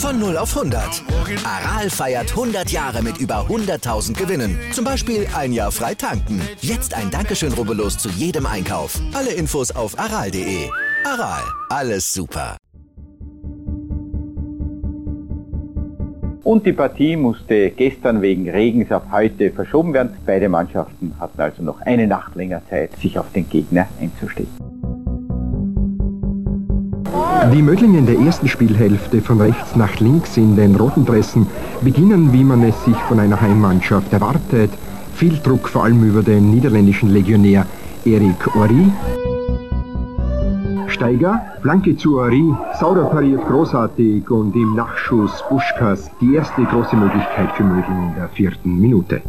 Von 0 auf 100. Aral feiert 100 Jahre mit über 100.000 Gewinnen. Zum Beispiel ein Jahr frei tanken. Jetzt ein Dankeschön, rubbellos zu jedem Einkauf. Alle Infos auf aral.de. Aral, alles super. Und die Partie musste gestern wegen Regens auf heute verschoben werden. Beide Mannschaften hatten also noch eine Nacht länger Zeit, sich auf den Gegner einzustellen. Die Mödlinge in der ersten Spielhälfte von rechts nach links in den roten Dressen beginnen, wie man es sich von einer Heimmannschaft erwartet. Viel Druck vor allem über den niederländischen Legionär Erik Ori. Steiger, Flanke zu Ori, Sauder pariert großartig und im Nachschuss Buschkas die erste große Möglichkeit für Mödling in der vierten Minute.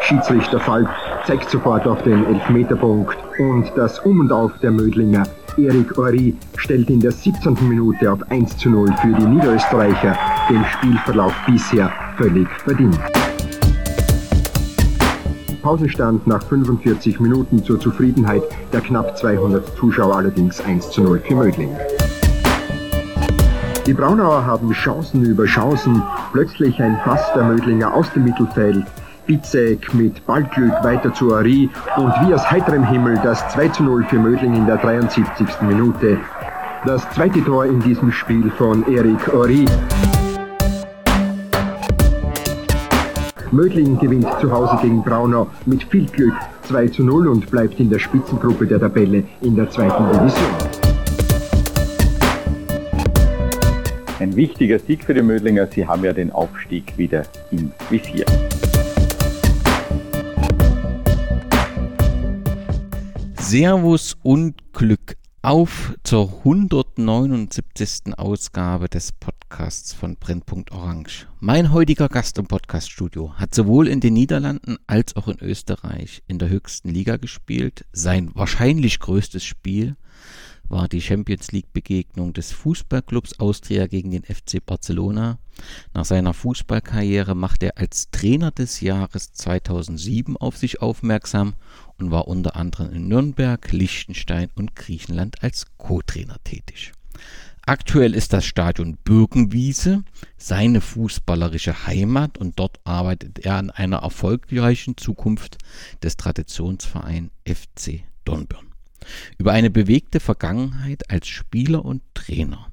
Schiedsrichter Falk zeigt sofort auf den Elfmeterpunkt und das Um und Auf der Mödlinger Erik Ori stellt in der 17. Minute auf 1 zu 0 für die Niederösterreicher den Spielverlauf bisher völlig verdient. Pausenstand nach 45 Minuten zur Zufriedenheit der knapp 200 Zuschauer allerdings 1 zu 0 für Mödling. Die Braunauer haben Chancen über Chancen. Plötzlich ein Pass der Mödlinger aus dem Mittelfeld. Bizek mit Ballglück weiter zu Ari und wie aus heiterem Himmel das 2 zu 0 für Mödling in der 73. Minute. Das zweite Tor in diesem Spiel von Erik Ori. Mödling gewinnt zu Hause gegen Braunau mit viel Glück 2 zu 0 und bleibt in der Spitzengruppe der Tabelle in der zweiten Division. Ein wichtiger Sieg für die Mödlinger, sie haben ja den Aufstieg wieder im Visier. Servus und Glück auf zur 179. Ausgabe des Podcasts von Brennpunkt Orange. Mein heutiger Gast im Podcaststudio hat sowohl in den Niederlanden als auch in Österreich in der höchsten Liga gespielt. Sein wahrscheinlich größtes Spiel war die Champions League Begegnung des Fußballclubs Austria gegen den FC Barcelona. Nach seiner Fußballkarriere machte er als Trainer des Jahres 2007 auf sich aufmerksam und war unter anderem in Nürnberg, Liechtenstein und Griechenland als Co-Trainer tätig. Aktuell ist das Stadion Birkenwiese seine fußballerische Heimat und dort arbeitet er an einer erfolgreichen Zukunft des Traditionsvereins FC Dornbirn. Über eine bewegte Vergangenheit als Spieler und Trainer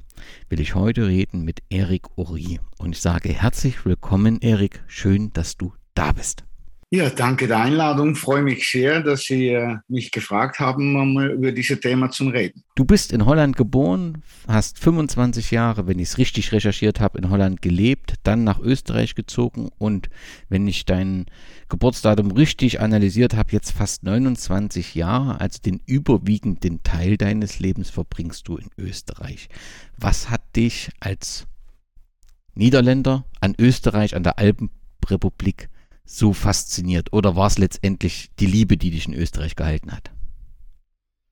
will ich heute reden mit Erik Ori. Und ich sage herzlich willkommen, Erik. Schön, dass du da bist. Ja, danke der Einladung. Freue mich sehr, dass Sie äh, mich gefragt haben, um über dieses Thema zu reden. Du bist in Holland geboren, hast 25 Jahre, wenn ich es richtig recherchiert habe, in Holland gelebt, dann nach Österreich gezogen und wenn ich dein Geburtsdatum richtig analysiert habe, jetzt fast 29 Jahre, also den überwiegenden Teil deines Lebens verbringst du in Österreich. Was hat dich als Niederländer an Österreich, an der Alpenrepublik so fasziniert? Oder war es letztendlich die Liebe, die dich in Österreich gehalten hat?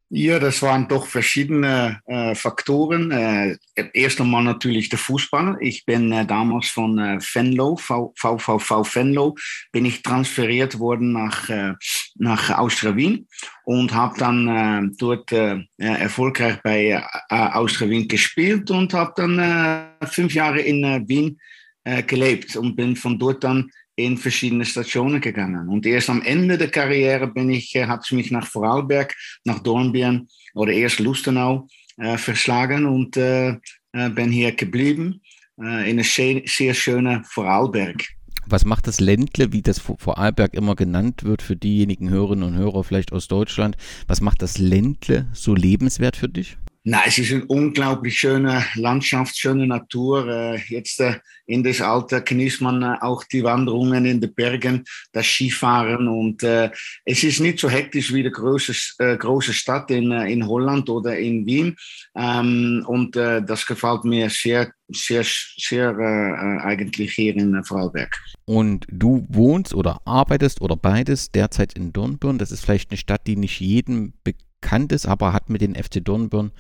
Ja, das waren doch verschiedene äh, Faktoren. Äh, erst einmal natürlich der Fußball. Ich bin äh, damals von äh, Venlo, VVV Venlo, bin ich transferiert worden nach, äh, nach Austria Wien und habe dann äh, dort äh, erfolgreich bei äh, Austria Wien gespielt und habe dann äh, fünf Jahre in äh, Wien äh, gelebt und bin von dort dann in verschiedene Stationen gegangen. Und erst am Ende der Karriere bin ich, äh, hat es mich nach Vorarlberg, nach Dornbirn oder erst Lustenau äh, verschlagen und äh, äh bin hier geblieben äh, in einem sehr, sehr schönen Vorarlberg. Was macht das Ländle, wie das Vorarlberg immer genannt wird, für diejenigen Hörerinnen und Hörer vielleicht aus Deutschland? Was macht das Ländle so lebenswert für dich? Na, es ist eine unglaublich schöne Landschaft, schöne Natur. Äh, jetzt äh, in das Alter genießt man äh, auch die Wanderungen in den Bergen, das Skifahren und es ist nicht so hektisch wie die große, große Stadt in, in Holland oder in Wien. Ähm, und das gefällt mir sehr sehr, sehr eigentlich hier in Vorarlberg. Und du wohnst oder arbeitest oder beides derzeit in Dornbirn. Das ist vielleicht eine Stadt, die nicht jedem bekannt ist, aber hat mit den FC Dornbirn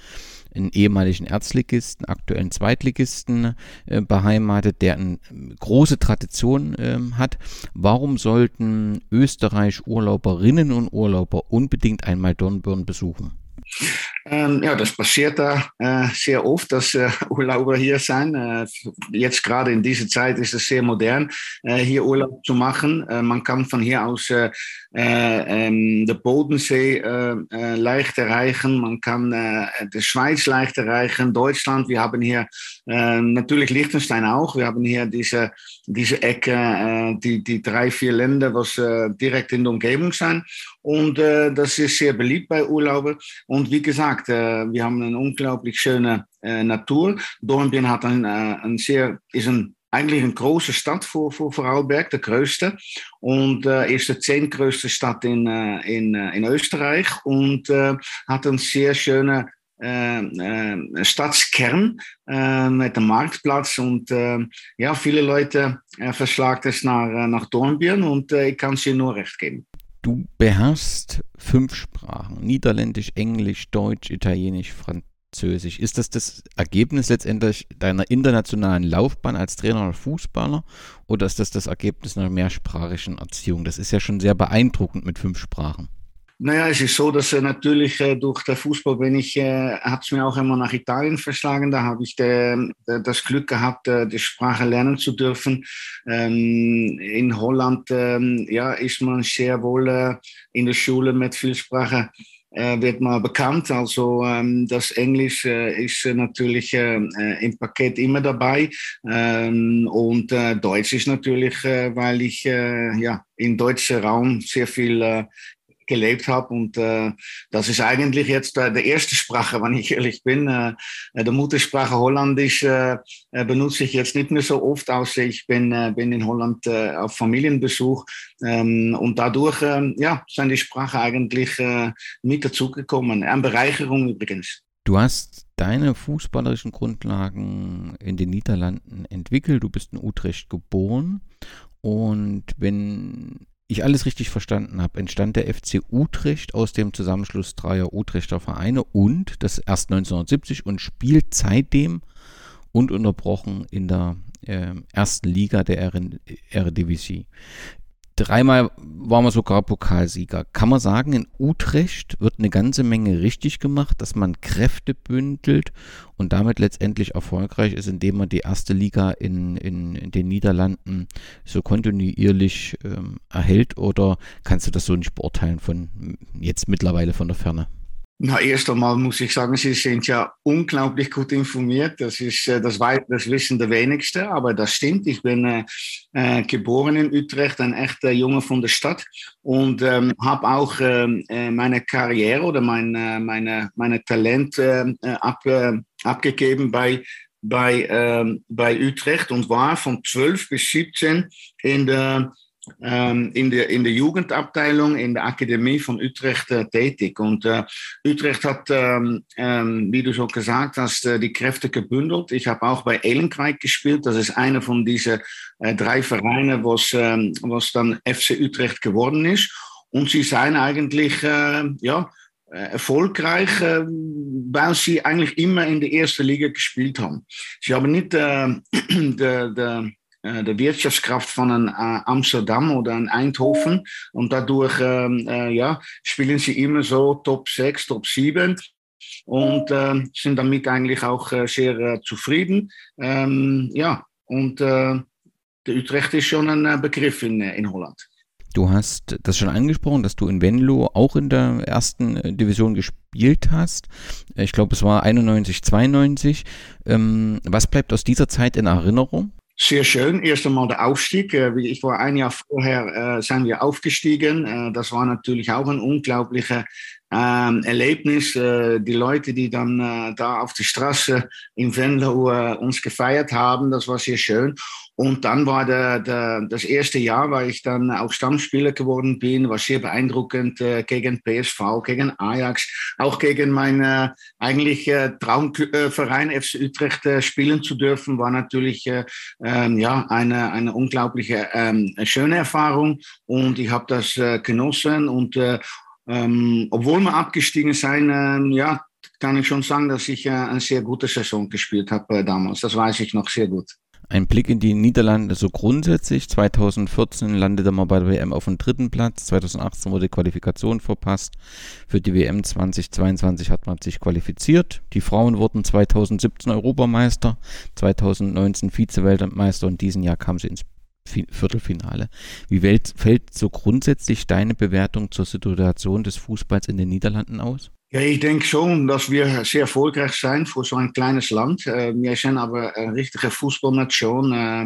einen ehemaligen Erzligisten, aktuellen Zweitligisten äh, beheimatet, der eine große Tradition äh, hat. Warum sollten Österreich Urlauberinnen und Urlauber unbedingt einmal Dornbirn besuchen? Ähm, ja, das passiert da äh, sehr oft, dass äh, Urlauber hier sind. Äh, jetzt gerade in dieser Zeit ist es sehr modern, äh, hier Urlaub zu machen. Äh, man kann von hier aus äh, ähm, den Bodensee leicht erreichen, man kann die Schweiz leicht erreichen, Deutschland. Wir haben hier natürlich Liechtenstein auch. Wir haben hier diese, diese Ecke, die, die drei, vier Länder, was direkt in der Umgebung sind. Und das ist sehr beliebt bei Urlaubern. Und wie gesagt, äh, wir haben eine unglaublich schöne äh, Natur. Dornbirn hat ein, äh, ein sehr, ist ein eigentlich eine große Stadt für, für Vorarlberg, der größte. Und äh, ist die zehntgrößte Stadt in, äh, in, in Österreich und äh, hat einen sehr schönen äh, äh, Stadtkern äh, mit dem Marktplatz und ja, viele Leute äh, verschlagen es nach, nach Dornbirn und ich kann es dir nur recht geben. Du beherrschst fünf Sprachen: Niederländisch, Englisch, Deutsch, Italienisch, Französisch. Ist das das Ergebnis letztendlich deiner internationalen Laufbahn als Trainer oder Fußballer oder ist das das Ergebnis einer mehrsprachigen Erziehung? Das ist ja schon sehr beeindruckend mit fünf Sprachen. Naja, es ist so, dass äh, natürlich äh, durch den Fußball bin ich, äh, hat es mir auch immer nach Italien verschlagen. Da habe ich de, de, das Glück gehabt, äh, die Sprache lernen zu dürfen. Ähm, in Holland ähm, ja, ist man sehr wohl äh, in der Schule mit viel Sprache äh, wird man bekannt. Also ähm, das Englisch äh, ist natürlich äh, im Paket immer dabei ähm, und äh, Deutsch ist natürlich, äh, weil ich äh, ja im deutschen Raum sehr viel gelebt habe. Und äh, das ist eigentlich jetzt äh, der erste Sprache, wenn ich ehrlich bin. Äh, der Muttersprache Holländisch äh, äh, benutze ich jetzt nicht mehr so oft, außer ich bin, äh, bin in Holland äh, auf Familienbesuch. Ähm, und dadurch äh, ja, sind die Sprache eigentlich äh, mit dazugekommen. Eine Bereicherung übrigens. Du hast deine fußballerischen Grundlagen in den Niederlanden entwickelt. Du bist in Utrecht geboren. Und wenn ich alles richtig verstanden habe, entstand der FC Utrecht aus dem Zusammenschluss dreier Utrechter Vereine und das erst 1970 und spielt seitdem ununterbrochen in der äh, ersten Liga der Eredivisie. Dreimal waren wir sogar Pokalsieger. Kann man sagen, in Utrecht wird eine ganze Menge richtig gemacht, dass man Kräfte bündelt und damit letztendlich erfolgreich ist, indem man die erste Liga in, in, in den Niederlanden so kontinuierlich ähm, erhält? Oder kannst du das so nicht beurteilen von jetzt mittlerweile von der Ferne? Na, erst einmal muss ich sagen, Sie sind ja unglaublich gut informiert. Das ist, äh, das, das wissen die wenigsten, aber das stimmt. Ich bin äh, äh, geboren in Utrecht, ein echter Junge von der Stadt und ähm, habe auch ähm, äh, meine Karriere oder mein, äh, meine, meine Talent äh, ab, abgegeben bei bei, ähm, bei Utrecht und war von 12 bis 17 in der ähm, in, der, in der Jugendabteilung in der Akademie von Utrecht äh, tätig. Und äh, Utrecht hat, ähm, ähm, wie du schon gesagt hast, äh, die Kräfte gebündelt. Ich habe auch bei Ehlenkrijk gespielt. Das ist einer von diesen äh, drei Vereinen, was, ähm, was dann FC Utrecht geworden ist. Und sie sind eigentlich, äh, ja, äh, erfolgreich, weil sie eigentlich immer in der ersten Liga gespielt haben. Sie haben nicht äh, der äh, der Wirtschaftskraft von äh, Amsterdam oder einem Eindhoven. Und dadurch ähm, äh, ja, spielen sie immer so Top 6, Top 7 und äh, sind damit eigentlich auch äh, sehr äh, zufrieden. Ähm, ja, und der Utrecht ist schon ein Begriff in, in Holland. Du hast das schon angesprochen, dass du in Venlo auch in der ersten Division gespielt hast. Ich glaube, es war 91, 92. Ähm, was bleibt aus dieser Zeit in Erinnerung? Sehr schön. Erst einmal der Aufstieg. Äh, ich war ein Jahr vorher, äh, sind wir aufgestiegen. Äh, das war natürlich auch eine unglaubliche ähm, Erlebnis. Äh, die Leute, die dann äh, da auf der Straße in Venlo äh, uns gefeiert haben, das war sehr schön. Und dann war der, der, das erste Jahr, weil ich dann auch Stammspieler geworden bin, war sehr beeindruckend äh, gegen PSV, gegen Ajax, auch gegen meinen äh, eigentlich äh, Traumverein FC Utrecht äh, spielen zu dürfen, war natürlich äh, ähm, ja eine, eine unglaubliche ähm, schöne Erfahrung und ich habe das äh, genossen und äh, ähm, obwohl wir abgestiegen sind, ähm, ja, kann ich schon sagen, dass ich äh, eine sehr gute Saison gespielt habe äh, damals. Das weiß ich noch sehr gut. Ein Blick in die Niederlande so grundsätzlich. 2014 landete man bei der WM auf dem dritten Platz. 2018 wurde Qualifikation verpasst. Für die WM 2022 hat man sich qualifiziert. Die Frauen wurden 2017 Europameister, 2019 Vize-Weltmeister und diesen Jahr kam sie ins Viertelfinale. Wie fällt so grundsätzlich deine Bewertung zur Situation des Fußballs in den Niederlanden aus? Ja, ich denke schon, dass wir sehr erfolgreich sein für so ein kleines Land. Äh, wir sind aber eine richtige Fußballnation. Äh,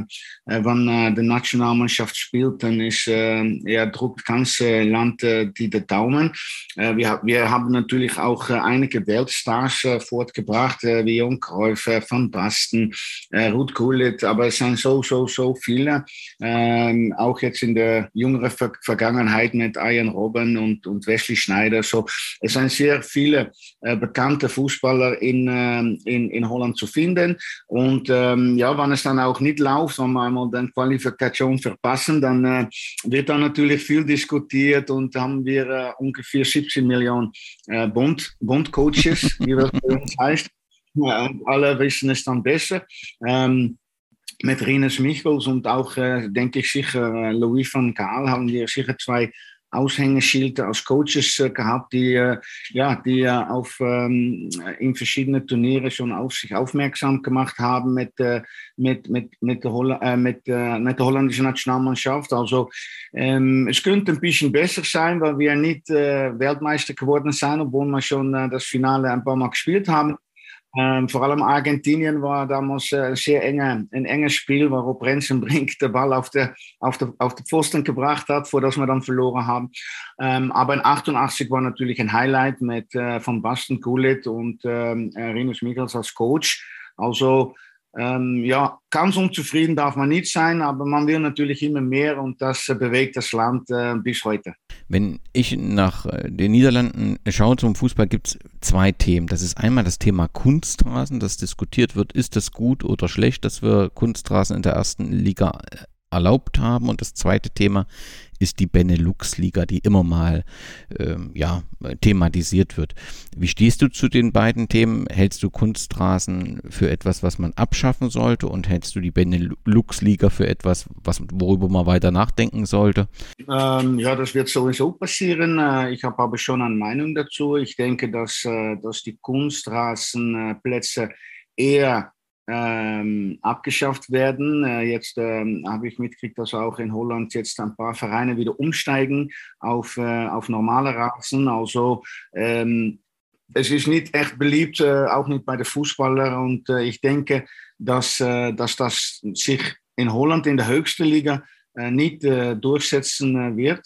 äh, wenn die Nationalmannschaft spielt, dann ist ja drückt ganze Land die Daumen. Wir, haben natürlich auch einige Weltstars fortgebracht, wie Jon Cruyff, Van Basten, Ruud Gullit, aber es sind so, so, so viele. Ähm, auch jetzt in der jüngeren Vergangenheit mit Ian Robben und, und Wesley Schneider. So, es sind sehr viele viele äh, bekannte Fußballer in, äh, in, in Holland zu finden. Und ähm, ja, wenn es dann auch nicht läuft, wenn wir einmal die Qualifikation verpassen, dann äh, wird da natürlich viel diskutiert und haben wir äh, ungefähr 17 Millionen äh, Bund, Bundcoaches, wie das bei uns heißt. Ja, alle wissen es dann besser. Ähm, mit Rinus Michels und auch, äh, denke ich sicher, äh, Louis van Gaal haben wir sicher zwei Aushängeschilder als Coaches äh, gehabt, die, äh, ja, die äh, auf, ähm, in verschiedenen Turniere schon auf sich aufmerksam gemacht haben mit, äh, mit, mit, mit, der, Holl äh, mit, äh, mit der holländischen Nationalmannschaft. Also ähm, es könnte ein bisschen besser sein, weil wir nicht Weltmeister geworden sind, obwohl wir schon das Finale ein paar Mal gespielt haben. Ähm, vor allem Argentinien war damals äh, sehr enge, ein enges Spiel, wo Brenzenbrink den Ball auf der, auf, der, auf der Pfosten gebracht hat, vor dass wir dann verloren haben. Ähm, aber in 88 war natürlich ein Highlight mit äh, von Basten Kulit und ähm, Rinus Michels als Coach. Also ähm, ja, ganz unzufrieden darf man nicht sein, aber man will natürlich immer mehr und das äh, bewegt das Land äh, bis heute. Wenn ich nach äh, den Niederlanden schaue zum Fußball, gibt es zwei Themen. Das ist einmal das Thema Kunstrasen, das diskutiert wird, ist das gut oder schlecht, dass wir Kunstrasen in der ersten Liga äh, erlaubt haben. Und das zweite Thema ist die Benelux-Liga, die immer mal ähm, ja, thematisiert wird. Wie stehst du zu den beiden Themen? Hältst du Kunstrasen für etwas, was man abschaffen sollte und hältst du die Benelux-Liga für etwas, was, worüber man weiter nachdenken sollte? Ähm, ja, das wird sowieso passieren. Äh, ich habe aber schon eine Meinung dazu. Ich denke, dass, äh, dass die Kunstrasenplätze eher ähm, abgeschafft werden. Äh, jetzt ähm, habe ich mitgekriegt, dass auch in Holland jetzt ein paar Vereine wieder umsteigen auf, äh, auf normale Rasen. Also ähm, es ist nicht echt beliebt, äh, auch nicht bei den Fußballern. Und äh, ich denke, dass, äh, dass das sich in Holland in der höchsten Liga äh, nicht durchsetzen wird.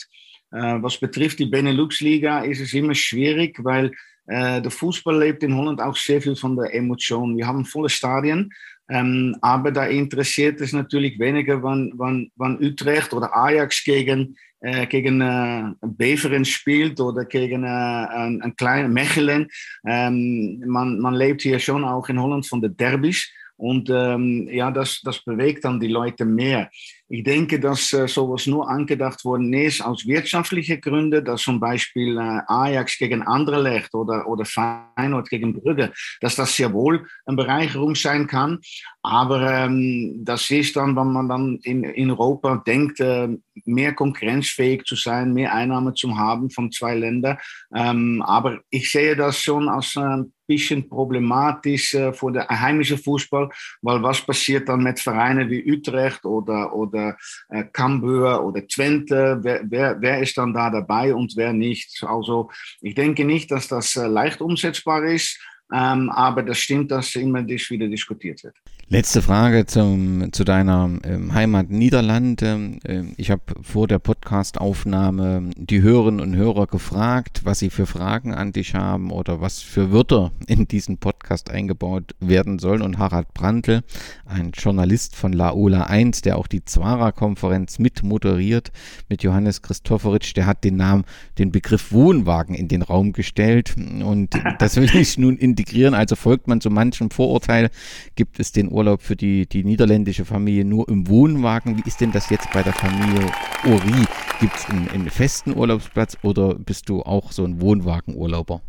was betrifft die Benelux-Liga ist es immer schwierig, weil der Fußball lebt in Holland auch sehr viel von der Emotion. Wir haben volle Stadien, ähm, aber da interessiert es natürlich weniger, wann, wann, wann Utrecht oder Ajax gegen, äh, gegen äh, Beveren spielt oder gegen äh, ein kleiner Mechelen. Ähm, man, man lebt hier schon auch in Holland von der Derbys. Und ähm, ja, das, das bewegt dann die Leute mehr. Ich denke, dass äh, sowas nur angedacht worden ist aus wirtschaftlichen Gründen, dass zum Beispiel äh, Ajax gegen Anderlecht oder, oder Feyenoord gegen Brügge, dass das sehr wohl eine Bereicherung sein kann. Aber ähm, das ist dann, wenn man dann in, in Europa denkt, äh, mehr konkurrenzfähig zu sein, mehr Einnahmen zu haben von zwei Ländern. Ähm, aber ich sehe das schon als ein bisschen problematisch äh, für den heimischen Fußball, weil was passiert dann mit Vereinen wie Utrecht oder, oder oder äh, Cambuur oder Twente, wer, wer, wer ist dann da dabei und wer nicht. Also ich denke nicht, dass das äh, leicht umsetzbar ist. Ähm, aber das stimmt, dass immer das wieder diskutiert wird. Letzte Frage zum, zu deiner ähm, Heimat Niederlande. Ähm, ich habe vor der Podcastaufnahme die Hörerinnen und Hörer gefragt, was sie für Fragen an dich haben oder was für Wörter in diesen Podcast eingebaut werden sollen. Und Harald Brandl, ein Journalist von Laola 1, der auch die Zwara-Konferenz mit moderiert, mit Johannes Christopheritsch, der hat den Namen, den Begriff Wohnwagen in den Raum gestellt. Und das will ich nun integrieren. Also folgt man zu manchem Vorurteil, gibt es den Urlaub für die, die niederländische Familie nur im Wohnwagen. Wie ist denn das jetzt bei der Familie Ori? Gibt es einen, einen festen Urlaubsplatz oder bist du auch so ein Wohnwagenurlauber?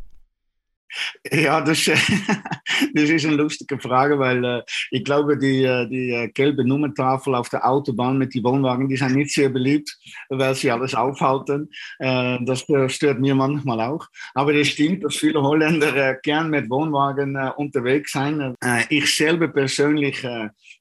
Ja, das, das ist eine lustige Frage, weil äh, ich glaube, die, äh, die gelbe Nummertafel auf der Autobahn mit den Wohnwagen, die sind nicht sehr beliebt, weil sie alles aufhalten. Äh, das stört mir manchmal auch. Aber es stimmt, dass viele Holländer äh, gern mit Wohnwagen unterwegs sind. ich selber persönlich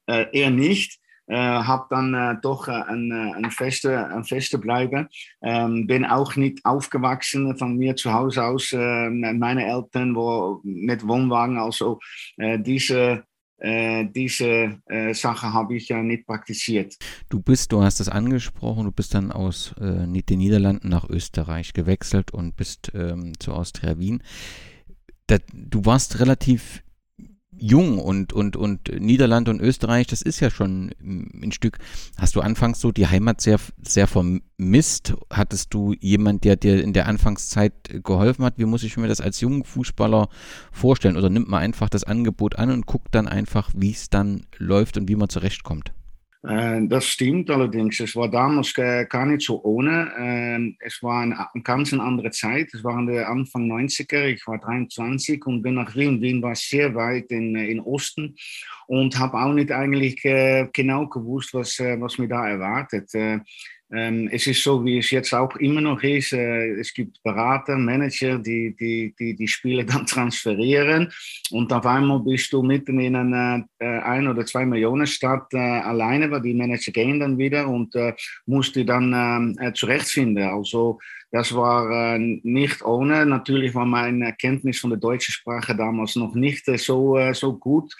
eher nicht äh, habe dann äh, doch äh, ein, äh, ein, feste, ein feste Bleibe. Ähm, bin auch nicht aufgewachsen von mir zu Hause aus. Äh, meine Eltern wo mit Wohnwagen, also äh, diese äh, diese Sache habe ich ja nicht praktiziert. Du bist, du hast es angesprochen, du bist dann aus den Niederlanden nach Österreich gewechselt und bist ähm, zu Austria Wien. Da, du warst relativ jung und, und, und Niederland und Österreich, das ist ja schon ein Stück. Hast du anfangs so die Heimat sehr, sehr vermisst? Hattest du jemand, der dir in der Anfangszeit geholfen hat? Wie muss ich mir das als jungen Fußballer vorstellen? Oder nimmt man einfach das Angebot an und guckt dann einfach, wie es dann läuft und wie man zurechtkommt? Äh, das stimmt allerdings. Es war damals gar nicht so ohne. Äh, es war eine ganz andere Zeit. Es der Anfang 90er. Ich war 23 und bin nach Wien. Wien war sehr weit in, in Osten und habe auch nicht eigentlich äh, genau gewusst, was, was mir da erwartet. Ähm, es ist so, wie es jetzt auch immer noch ist. Äh, es gibt Berater, Manager, die, die, die die Spiele dann transferieren. Und auf einmal bist du mitten in einer äh, ein- oder zwei Millionen Stadt äh, alleine, weil die Manager gehen dann wieder und musst die dann ähm, äh, zurechtfinden. Also das war nicht ohne. Natürlich war meine Kenntnis von der deutschen Sprache damals noch nicht so, so gut.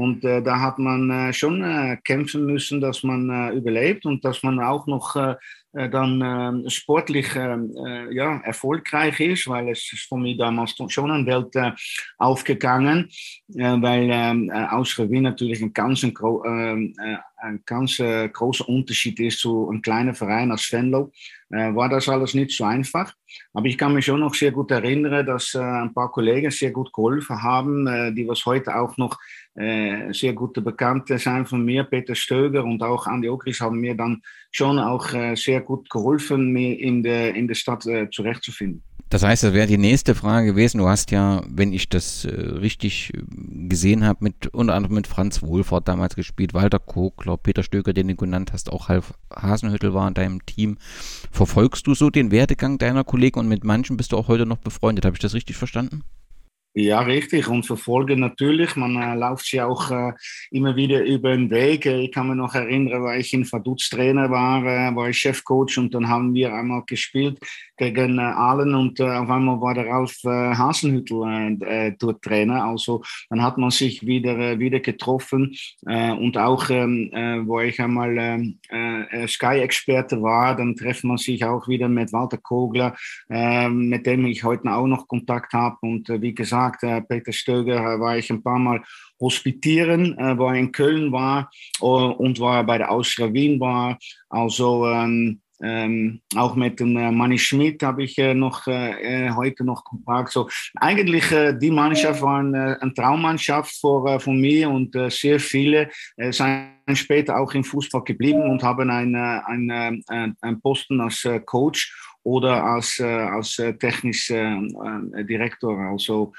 Und äh, da hat man äh, schon äh, kämpfen müssen, dass man überlebt und dass man auch noch dann ähm, sportlich ähm, ja, erfolgreich ist, weil es ist von mir damals schon eine Welt aufgegangen, weil ähm, aus Wien natürlich ein ganz, ein, ein ganz großer Unterschied ist zu einem kleinen Verein als Venlo äh, war das alles nicht so einfach. Aber ich kann mich schon noch sehr gut erinnern, dass äh, ein paar Kollegen sehr gut geholfen haben, äh, die was heute auch noch äh, sehr gute Bekannte sind von mir, Peter Stöger und auch Andi Okris haben mir dann schon auch äh, sehr gut geholfen, mir in der, in der Stadt äh, zurechtzufinden. Das heißt, das wäre die nächste Frage gewesen. Du hast ja, wenn ich das äh, richtig äh, gesehen habe, mit unter anderem mit Franz Wohlfahrt damals gespielt, Walter Kogler, Peter Stöger, den du genannt hast, auch Half Hasenhüttel war in deinem Team. Verfolgst du so den Werdegang deiner Kollegen und mit manchen bist du auch heute noch befreundet? Habe ich das richtig verstanden? Ja, richtig. Und verfolgen natürlich. Man äh, läuft sie auch äh, immer wieder über den Weg. Ich kann mich noch erinnern, weil ich in Vaduz Trainer war, äh, war ich Chefcoach und dann haben wir einmal gespielt gegen äh, Aalen und äh, auf einmal war der Ralf äh, Hasenhüttel äh, äh, dort Trainer. Also dann hat man sich wieder, äh, wieder getroffen äh, und auch, ähm, äh, wo ich einmal ähm, äh, Sky-Experte war, dann trifft man sich auch wieder mit Walter Kogler, äh, mit dem ich heute auch noch Kontakt habe und äh, wie gesagt, gesagt, äh, Peter Stöger war ich ein paar Mal hospitieren, äh, wo er in Köln war äh, und wo er bei der Austria Wien war. Also ähm, ähm, auch mit dem äh, Manni Schmidt habe ich äh, noch äh, heute noch Kontakt. So, eigentlich die Mannschaft war eine, eine Traummannschaft vor, von mir und sehr viele sind später auch im Fußball geblieben und haben einen, einen, einen Posten als Coach oder als, äh, als äh, technischer äh, Direktor. Also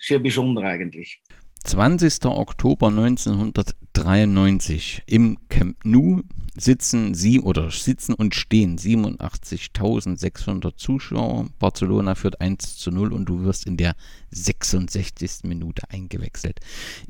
sehr besonder eigentlich. 20. Oktober 1993 im Camp Nou sitzen sie oder sitzen und stehen 87.600 Zuschauer. Barcelona führt 1 zu 0 und du wirst in der 66. Minute eingewechselt.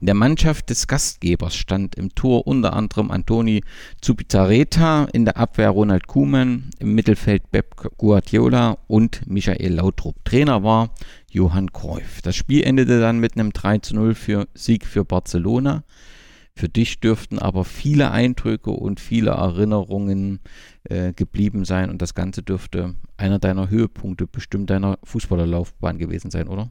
In der Mannschaft des Gastgebers stand im Tor unter anderem Antoni Zubizarreta, in der Abwehr Ronald Kuhmann, im Mittelfeld Pep Guardiola und Michael Lautrup. Trainer war Johann Cruyff. Das Spiel endete dann mit einem 3 zu 0 für Sieg für Barcelona. Für dich dürften aber viele Eindrücke und viele Erinnerungen äh, geblieben sein und das Ganze dürfte einer deiner Höhepunkte bestimmt deiner Fußballerlaufbahn gewesen sein, oder?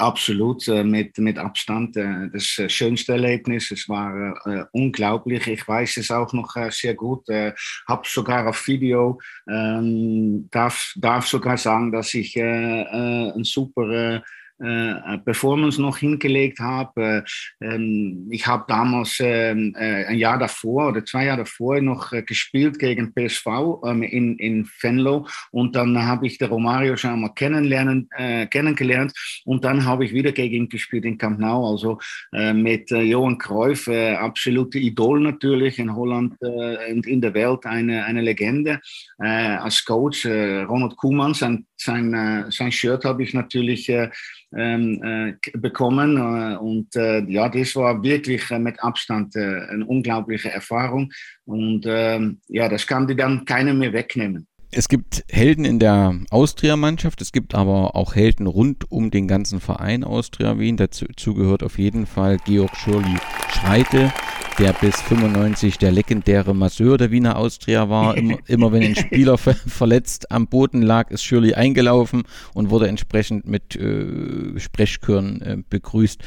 Absolut, äh, mit, mit Abstand das äh, schönste Erlebnis. Es war unglaublich. Ich weiß es auch noch sehr gut. Äh, habe sogar auf Video, ähm, darf, darf sogar sagen, dass ich äh, ein super äh, Performance noch hingelegt habe. Ähm, ich habe damals ähm, äh, ein Jahr davor oder zwei Jahre davor noch äh, gespielt gegen PSV ähm, in, in Venlo und dann habe ich den Romario schon mal kennenlernen, äh, kennengelernt und dann habe ich wieder gegen ihn gespielt in Camp Nou, also äh, mit äh, Johan Cruyff, äh, absolute Idol natürlich in Holland äh, und in der Welt eine, eine Legende. Äh, als Coach äh, Ronald Koeman, sein, sein, äh, sein Shirt habe ich natürlich äh, ähm, äh, bekommen. Äh, und äh, ja, das war wirklich äh, mit Abstand eine unglaubliche Erfahrung. Und ähm, ja, das kann dir dann keiner mehr wegnehmen. Es gibt Helden in der Austria-Mannschaft, es gibt aber auch Helden rund um den ganzen Verein Austria Wien. Dazu gehört auf jeden Fall Georg Schürli Schreite, der bis 95 der legendäre Masseur der Wiener Austria war. Immer, immer wenn ein Spieler ver verletzt am Boden lag, ist Shirley eingelaufen und wurde entsprechend mit äh, Sprechchören äh, begrüßt.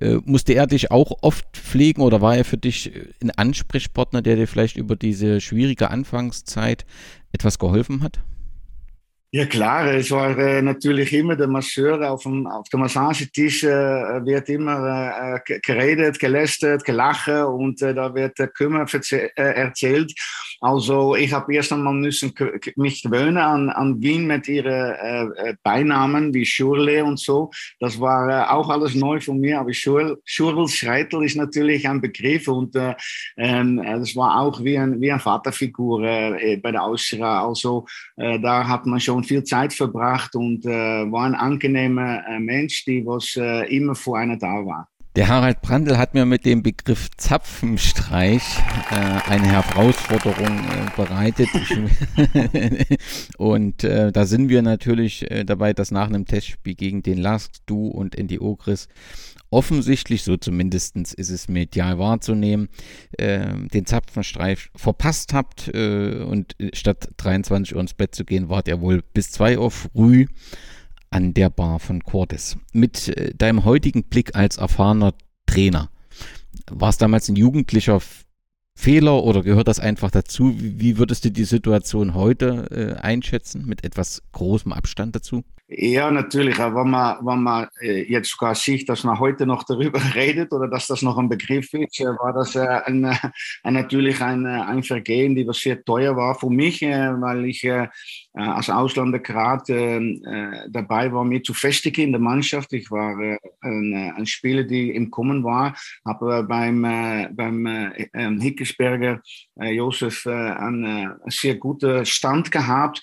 Äh, musste er dich auch oft pflegen oder war er für dich ein Ansprechpartner, der dir vielleicht über diese schwierige Anfangszeit etwas geholfen hat? Ja klar, es war äh, natürlich immer der Masseur auf dem, auf dem Massagetisch, äh, wird immer äh, geredet, gelästert, gelacht und äh, da wird der Kümmer äh, erzählt. Also ich habe erst einmal müssen mich gewöhnen an, an Wien mit ihren äh, Beinamen wie Schurle und so. Das war auch alles neu von mir, aber Schurl Schreitel ist natürlich ein Begriff und ähm, das war auch wie ein, wie eine Vaterfigur bei der Austria. Also da hat man schon schon viel Zeit verbracht und äh, war ein angenehmer äh, Mensch, die was äh, immer vor einer da war. Der Harald Brandl hat mir mit dem Begriff Zapfenstreich äh, eine Herausforderung äh, bereitet. und äh, da sind wir natürlich äh, dabei, dass nach einem Testspiel gegen den Lask, du und Andy Ogris offensichtlich, so zumindest ist es medial wahrzunehmen, äh, den Zapfenstreif verpasst habt äh, und statt 23 Uhr ins Bett zu gehen, wart ihr wohl bis 2 Uhr früh an der Bar von Cordes. Mit äh, deinem heutigen Blick als erfahrener Trainer, war es damals ein jugendlicher Fehler oder gehört das einfach dazu? Wie, würdest du die Situation heute äh, einschätzen, mit etwas großem Abstand dazu? Ja, natürlich. Wenn man, wenn man äh, jetzt sogar sieht, dass man heute noch darüber redet oder dass das noch ein Begriff ist, äh, war das ein, ein, natürlich ein, ein Vergehen, die was sehr teuer war für mich, weil ich als Ausländer gerade dabei war, mich zu festigen in der Mannschaft. Ich war ein, ein Spieler, die im Kommen war, habe beim, beim ähm, Hickesberger Josef einen sehr guten Stand gehabt.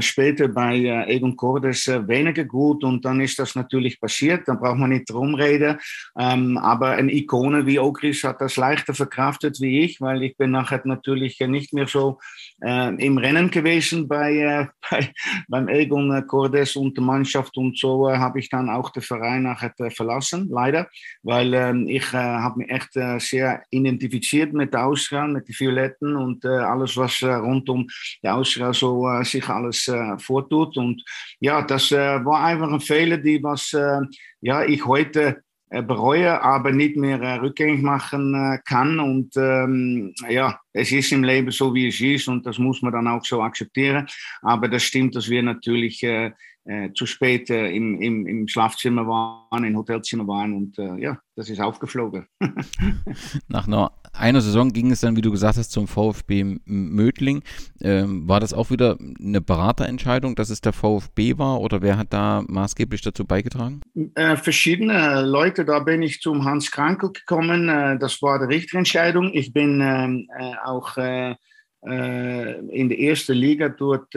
Später bei Egon Cordes äh, weniger gut und dann ist das natürlich passiert, dann braucht man nicht drum reden. Ähm, aber eine Ikone wie Ogris hat das leichter verkraftet wie ich, weil ich bin nachher natürlich nicht mehr so äh, im Rennen gewesen bei, äh, bei beim Egon Cordes und der Mannschaft und so äh, habe ich dann auch den Verein nachher äh, verlassen, leider, weil ähm, ich äh, habe mich echt sehr identifiziert mit der Austria, mit den Violetten und alles, was rund um die Austria so sich alles vortut. Und ja, das äh, war einfach ein Fehler, die was äh, ja, ich heute äh, bereue, aber nicht mehr äh, rückgängig machen äh, kann. Und ähm, ja, es ist im Leben so, wie es ist und das muss man dann auch so akzeptieren. Aber das stimmt, dass wir natürlich äh, zu spät äh, im, im, im Schlafzimmer waren, im Hotelzimmer waren und äh, ja, das ist aufgeflogen. Nach einer, einer Saison ging es dann, wie du gesagt hast, zum VfB Mödling. Ähm, war das auch wieder eine Beraterentscheidung, dass es der VfB war oder wer hat da maßgeblich dazu beigetragen? Äh, verschiedene Leute, da bin ich zum Hans Krankel gekommen, äh, das war die richtige Entscheidung. Ich bin ähm, äh, auch in der ersten Liga dort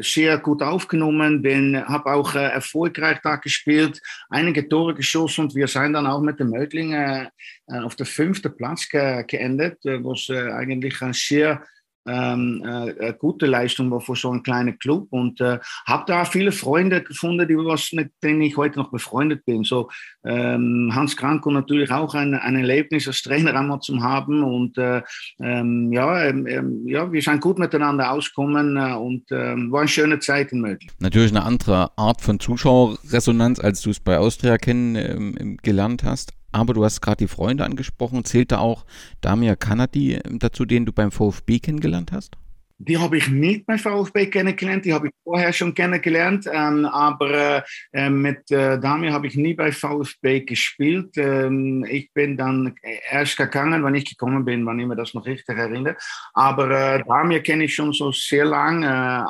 sehr gut aufgenommen, bin, habe auch äh, erfolgreich da gespielt, einige Tore geschossen und wir sind dann auch mit den Mödlingen äh, auf der fünften Platz ge geendet, äh, was äh, eigentlich ein sehr ähm, äh, gute Leistung war für so einen kleinen Club und äh, habe da viele Freunde gefunden, die was, mit denen ich heute noch befreundet bin. So ähm, Hans Kranko natürlich auch ein, ein Erlebnis als Trainer einmal zu haben und äh, ähm, ja, ähm, ähm, ja, wir sind gut miteinander auskommen äh, und ähm, war eine schöne Zeit in Mödling. Natürlich eine andere Art von Zuschauerresonanz, als du es bei Austria kennen gelernt hast. Aber du hast gerade die Freunde angesprochen. Zählt da auch Damir Kanadi dazu, den du beim VfB kennengelernt hast? Die habe ich nicht bei VfB kennengelernt, die habe ich vorher schon kennengelernt, ähm, aber äh, mit äh, Damir habe ich nie bei VfB gespielt. Ähm, ich bin dann erst gegangen, wenn ich gekommen bin, wann ich mir das noch richtig erinnere. Aber äh, Damir kenne ich schon so sehr lang. Äh,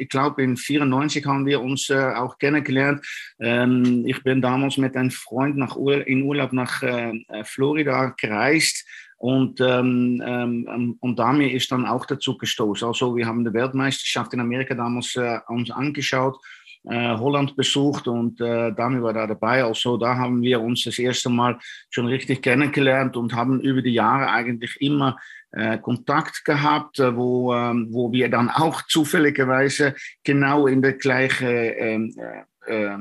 ich glaube, in 94 haben wir uns äh, auch kennengelernt. Ähm, ich bin damals mit einem Freund nach Ur in Urlaub nach äh, Florida gereist. Und, ähm, ähm, und damit ist dann auch dazu gestoßen. Also wir haben die Weltmeisterschaft in Amerika damals äh, uns angeschaut, äh, Holland besucht und äh, Dami war da dabei. Also da haben wir uns das erste Mal schon richtig kennengelernt und haben über die Jahre eigentlich immer äh, Kontakt gehabt, äh, wo, ähm, wo wir dann auch zufälligerweise genau in der gleichen ähm, äh, äh,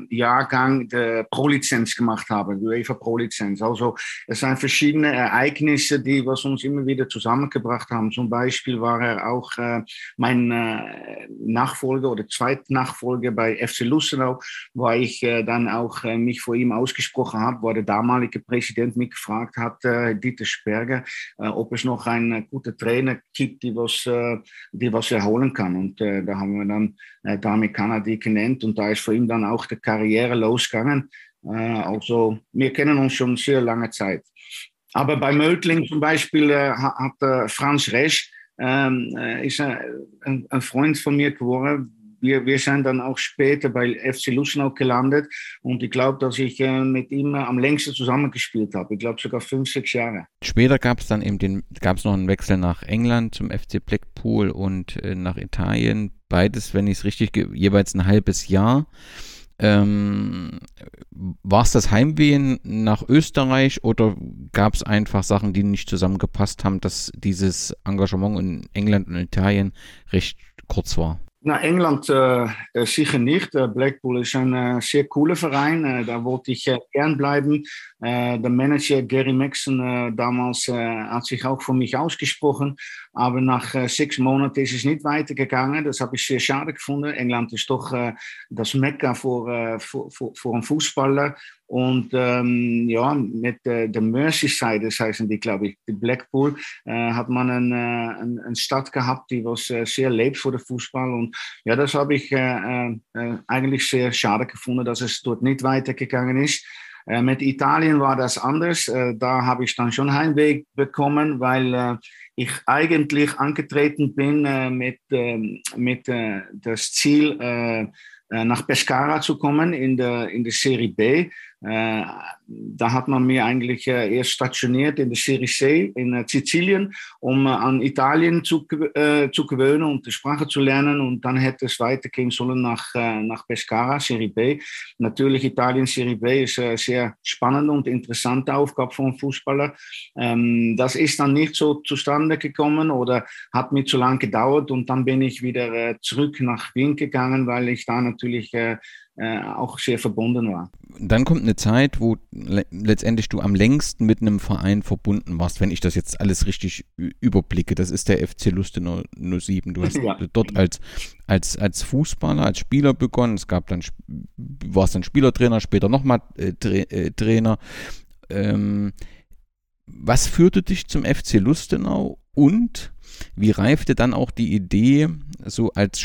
Jahrgang der Pro-Lizenz gemacht habe, UEFA Pro-Lizenz. Also es sind verschiedene Ereignisse, die was uns immer wieder zusammengebracht haben. Zum Beispiel war er auch äh, mein äh, Nachfolger oder Zweitnachfolger bei FC Lustenau, wo ich äh, dann auch äh, mich vor ihm ausgesprochen habe, wo der damalige Präsident mich gefragt hat, äh, Dieter Sperger, äh, ob es noch einen guten Trainer gibt, die was, die was erholen kann. Und da haben wir dann äh, Dami Kanadi genannt und da ist für ihn dann auch die Karriere losgegangen. Äh, also wir kennen uns schon sehr lange Zeit. Aber bei Mödling zum Beispiel äh, hat äh, Franz Resch, äh, ist ein, Freund von mir geworden. Wir, wir sind dann auch später bei FC Lustenau gelandet und ich glaube, dass ich mit ihm am längsten zusammengespielt habe. Ich glaube sogar fünf, sechs Jahre. Später gab es dann eben den, gab es noch einen Wechsel nach England zum FC Blackpool und äh, nach Italien. Beides, wenn ich es richtig, jeweils ein halbes Jahr. Ähm, War es das Heimwehen nach Österreich oder gab es einfach Sachen, die nicht zusammengepasst haben, dass dieses Engagement in England und Italien recht kurz war? Na, England äh, äh sicher nicht. Äh, Blackpool ist ein äh, sehr cooler Verein. Äh, da wollte ich gern bleiben. der Manager Gary Maxon damals hat sich auch für mich ausgesprochen. Aber nach sechs Monaten ist es nicht weitergegangen. Das habe ich sehr schade gefunden. England ist doch das Mekka für, für, für, für einen Fußballer. Und ähm, ja, mit äh, der Merseyside, das heißen die, glaube ich, die Blackpool, äh, hat man eine, eine, eine Stadt gehabt, die was äh, sehr lebt für den Fußball. Und ja, das habe ich äh, äh, eigentlich sehr schade gefunden, dass es dort nicht weitergegangen ist. Äh, mit Italien war das anders. da habe ich dann schon Heimweg bekommen, weil ich eigentlich angetreten bin mit, ähm, mit das Ziel, nach Pescara zu kommen in der, in der Serie B. Äh, da hat man mir eigentlich äh, erst stationiert in der Serie C in äh, Sizilien, um an Italien zu, zu gewöhnen und die Sprache zu lernen. Und dann hätte es weitergehen sollen nach, nach Pescara, Serie B. Natürlich Italien Serie B ist eine sehr spannende und interessante Aufgabe einen Fußballer. Ähm, das ist dann nicht so zustande gekommen oder hat mir zu lange gedauert. Und dann bin ich wieder zurück nach Wien gegangen, weil ich da natürlich äh, auch sehr verbunden war. Dann kommt eine Zeit, wo le letztendlich du am längsten mit einem Verein verbunden warst, wenn ich das jetzt alles richtig überblicke. Das ist der FC Lustenau 07. Du hast ja. dort als, als, als Fußballer, als Spieler begonnen. Es gab dann, warst dann Spielertrainer, später nochmal äh, Tra äh, Trainer. Ähm, was führte dich zum FC Lustenau und wie reifte dann auch die Idee, so als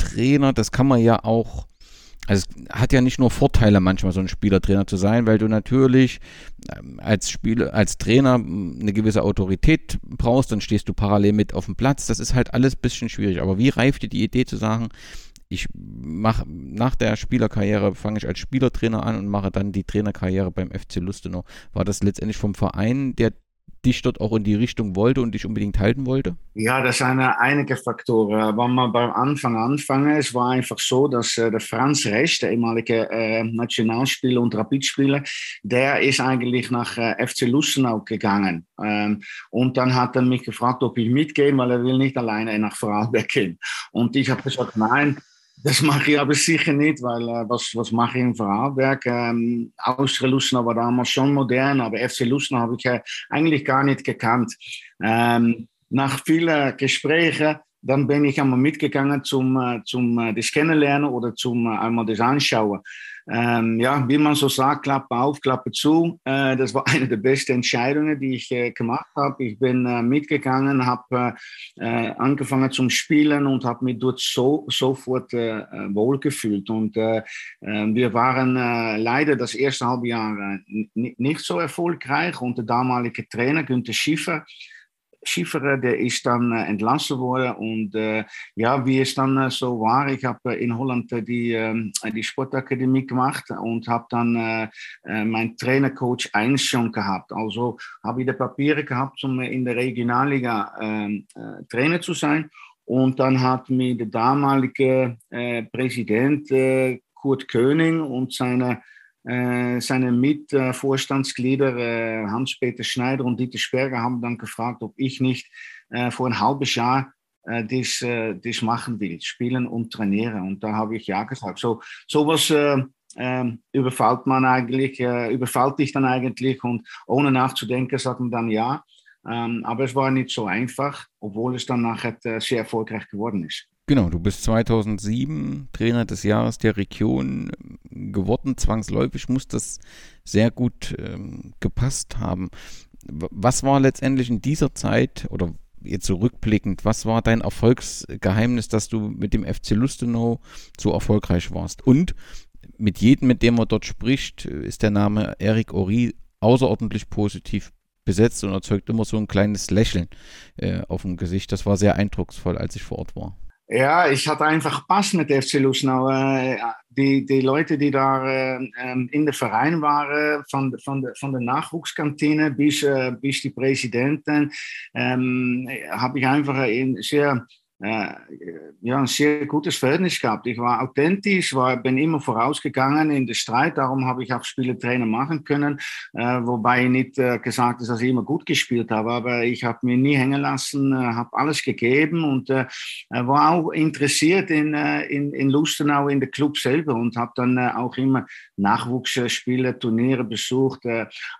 Spielertrainer, das kann man ja auch also es hat ja nicht nur Vorteile manchmal so ein Spielertrainer zu sein, weil du natürlich ähm, als Spieler, als Trainer eine gewisse Autorität brauchst, dann stehst du parallel mit auf dem Platz. Das ist halt alles ein bisschen schwierig. Aber wie reift dir die Idee zu sagen, ich mache nach der Spielerkarriere fange ich als Spielertrainer an und mache dann die Trainerkarriere beim FC Lustenau. War das letztendlich vom Verein, der dich dort auch in die Richtung wollte und dich unbedingt halten wollte? Ja, das sind einige Faktoren. Wenn man beim Anfang anfangen, es war einfach so, dass äh, der Franz Resch, der ehemalige äh, Nationalspieler und Rapidspieler, der ist eigentlich nach äh, FC Lustenau gegangen. Ähm, und dann hat er mich gefragt, ob ich mitgehen, weil er will nicht alleine nach Vorarlberg gehen. Und ich habe gesagt, nein, das mache ich aber sicher nicht, weil äh, was, was mache ich in Vorarlberg? Ähm, Austria Lustenau war damals schon modern, aber FC Lustenau habe ich äh, eigentlich gar nicht gekannt. Ähm, nach vielen Gesprächen, dann bin ich einmal mitgegangen zum, äh, zum äh, das Kennenlernen oder zum äh, einmal das Anschauen ähm, ja, wie man so sagt, Klappe auf, Klappe zu. Äh, das war eine der besten Entscheidungen, die ich äh, gemacht habe. Ich bin äh, mitgegangen, habe äh, angefangen zum Spielen und habe mich dort so, sofort äh, äh, wohlgefühlt. Und wir waren leider das erste halbe Jahr nicht so erfolgreich. Und der damalige Trainer Günther Schiffer, Schifferer, der ist dann äh, entlassen worden. Und äh, ja, wie es dann äh, so war, ich habe in Holland die, ähm, die Sportakademie gemacht und habe dann äh, mein Trainercoach 1 schon gehabt. Also habe ich die Papiere gehabt, um in der Regionalliga ähm, Trainer zu sein. Und dann hat mir der damalige Präsident Kurt König und seine seine Mitvorstandsglieder äh, Hans-Peter Schneider und Dieter Sperger haben dann gefragt, ob ich nicht äh, vor ein halbes Jahr das, das machen will, spielen und trainieren. Und da habe ich ja gesagt. So sowas ähm, überfällt man eigentlich, überfällt dich dann eigentlich und ohne nachzudenken sagt man dann ja. Ähm, aber es war nicht so einfach, obwohl es dann nachher sehr erfolgreich geworden ist. Genau, du bist 2007 Trainer des Jahres der Region geworden. Zwangsläufig muss das sehr gut ähm, gepasst haben. Was war letztendlich in dieser Zeit oder jetzt so rückblickend, was war dein Erfolgsgeheimnis, dass du mit dem FC Lustenau so erfolgreich warst? Und mit jedem, mit dem man dort spricht, ist der Name Eric Ori außerordentlich positiv besetzt und erzeugt immer so ein kleines Lächeln äh, auf dem Gesicht. Das war sehr eindrucksvoll, als ich vor Ort war. Ja, ich hatte einfach Pass mit FC Lustenau. Äh, die, die Leute, die da äh, ähm, in der Verein waren, von, von, der, von der Nachwuchskantine bis, äh, bis die Präsidenten, ähm, habe ich einfach ein sehr ja, ein sehr gutes Verhältnis gehabt. Ich war authentisch, war, bin immer vorausgegangen in den Streit, darum habe ich auch Spieletrainer machen können, äh, wobei ich nicht äh, gesagt ist, dass ich immer gut gespielt habe, aber ich habe mir nie hängen lassen, äh, habe alles gegeben und äh, war auch interessiert in, äh, in, in Lustenau, in der Club selber und habe dann auch immer Nachwuchsspiele, Turniere besucht,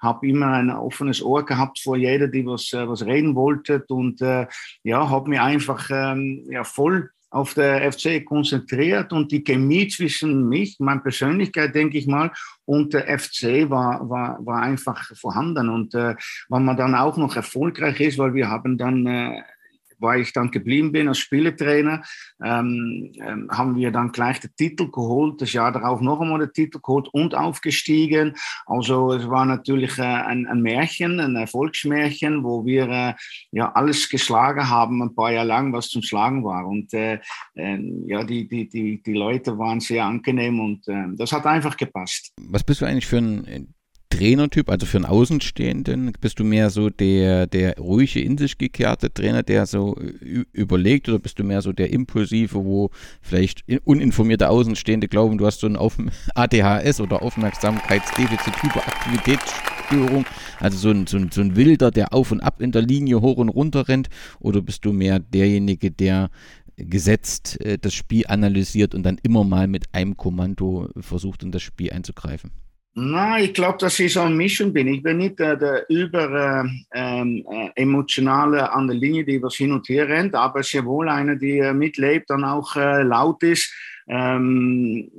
habe immer ein offenes Ohr gehabt vor jeder, die was, was reden wollte und ja, habe mir einfach ja, voll auf der FC konzentriert und die Chemie zwischen mich, meiner Persönlichkeit, denke ich mal, und der FC war, war, war einfach vorhanden. Und äh, wenn man dann auch noch erfolgreich ist, weil wir haben dann äh, weil ich dann geblieben bin als Spieletrainer, ähm, ähm, haben wir dann gleich den Titel geholt, das Jahr darauf noch einmal den Titel geholt und aufgestiegen. Also es war natürlich äh, ein, ein, Märchen, ein Erfolgsmärchen, wo wir äh, ja alles geschlagen haben, ein paar Jahre lang, was zum Schlagen war. Und äh, ähm, ja, die, die, die, die Leute waren sehr angenehm und äh, das hat einfach gepasst. Was bist du eigentlich für ein Trainertyp, also für einen Außenstehenden, bist du mehr so der, der ruhige, in sich gekehrte Trainer, der so überlegt, oder bist du mehr so der impulsive, wo vielleicht uninformierte Außenstehende glauben, du hast so ein ADHS oder Aufmerksamkeitsdefizit, Hyperaktivitätsstörung, also so ein, so, ein, so ein Wilder, der auf und ab in der Linie hoch und runter rennt, oder bist du mehr derjenige, der gesetzt äh, das Spiel analysiert und dann immer mal mit einem Kommando versucht, in das Spiel einzugreifen? Na, ich glaube, dass ich so eine Mischung bin. Ich bin nicht äh, der über äh, ähm, äh, emotionale an der Linie, die was hin und her rennt, aber sehr wohl eine, die äh, mitlebt und auch äh, laut ist. Ähm,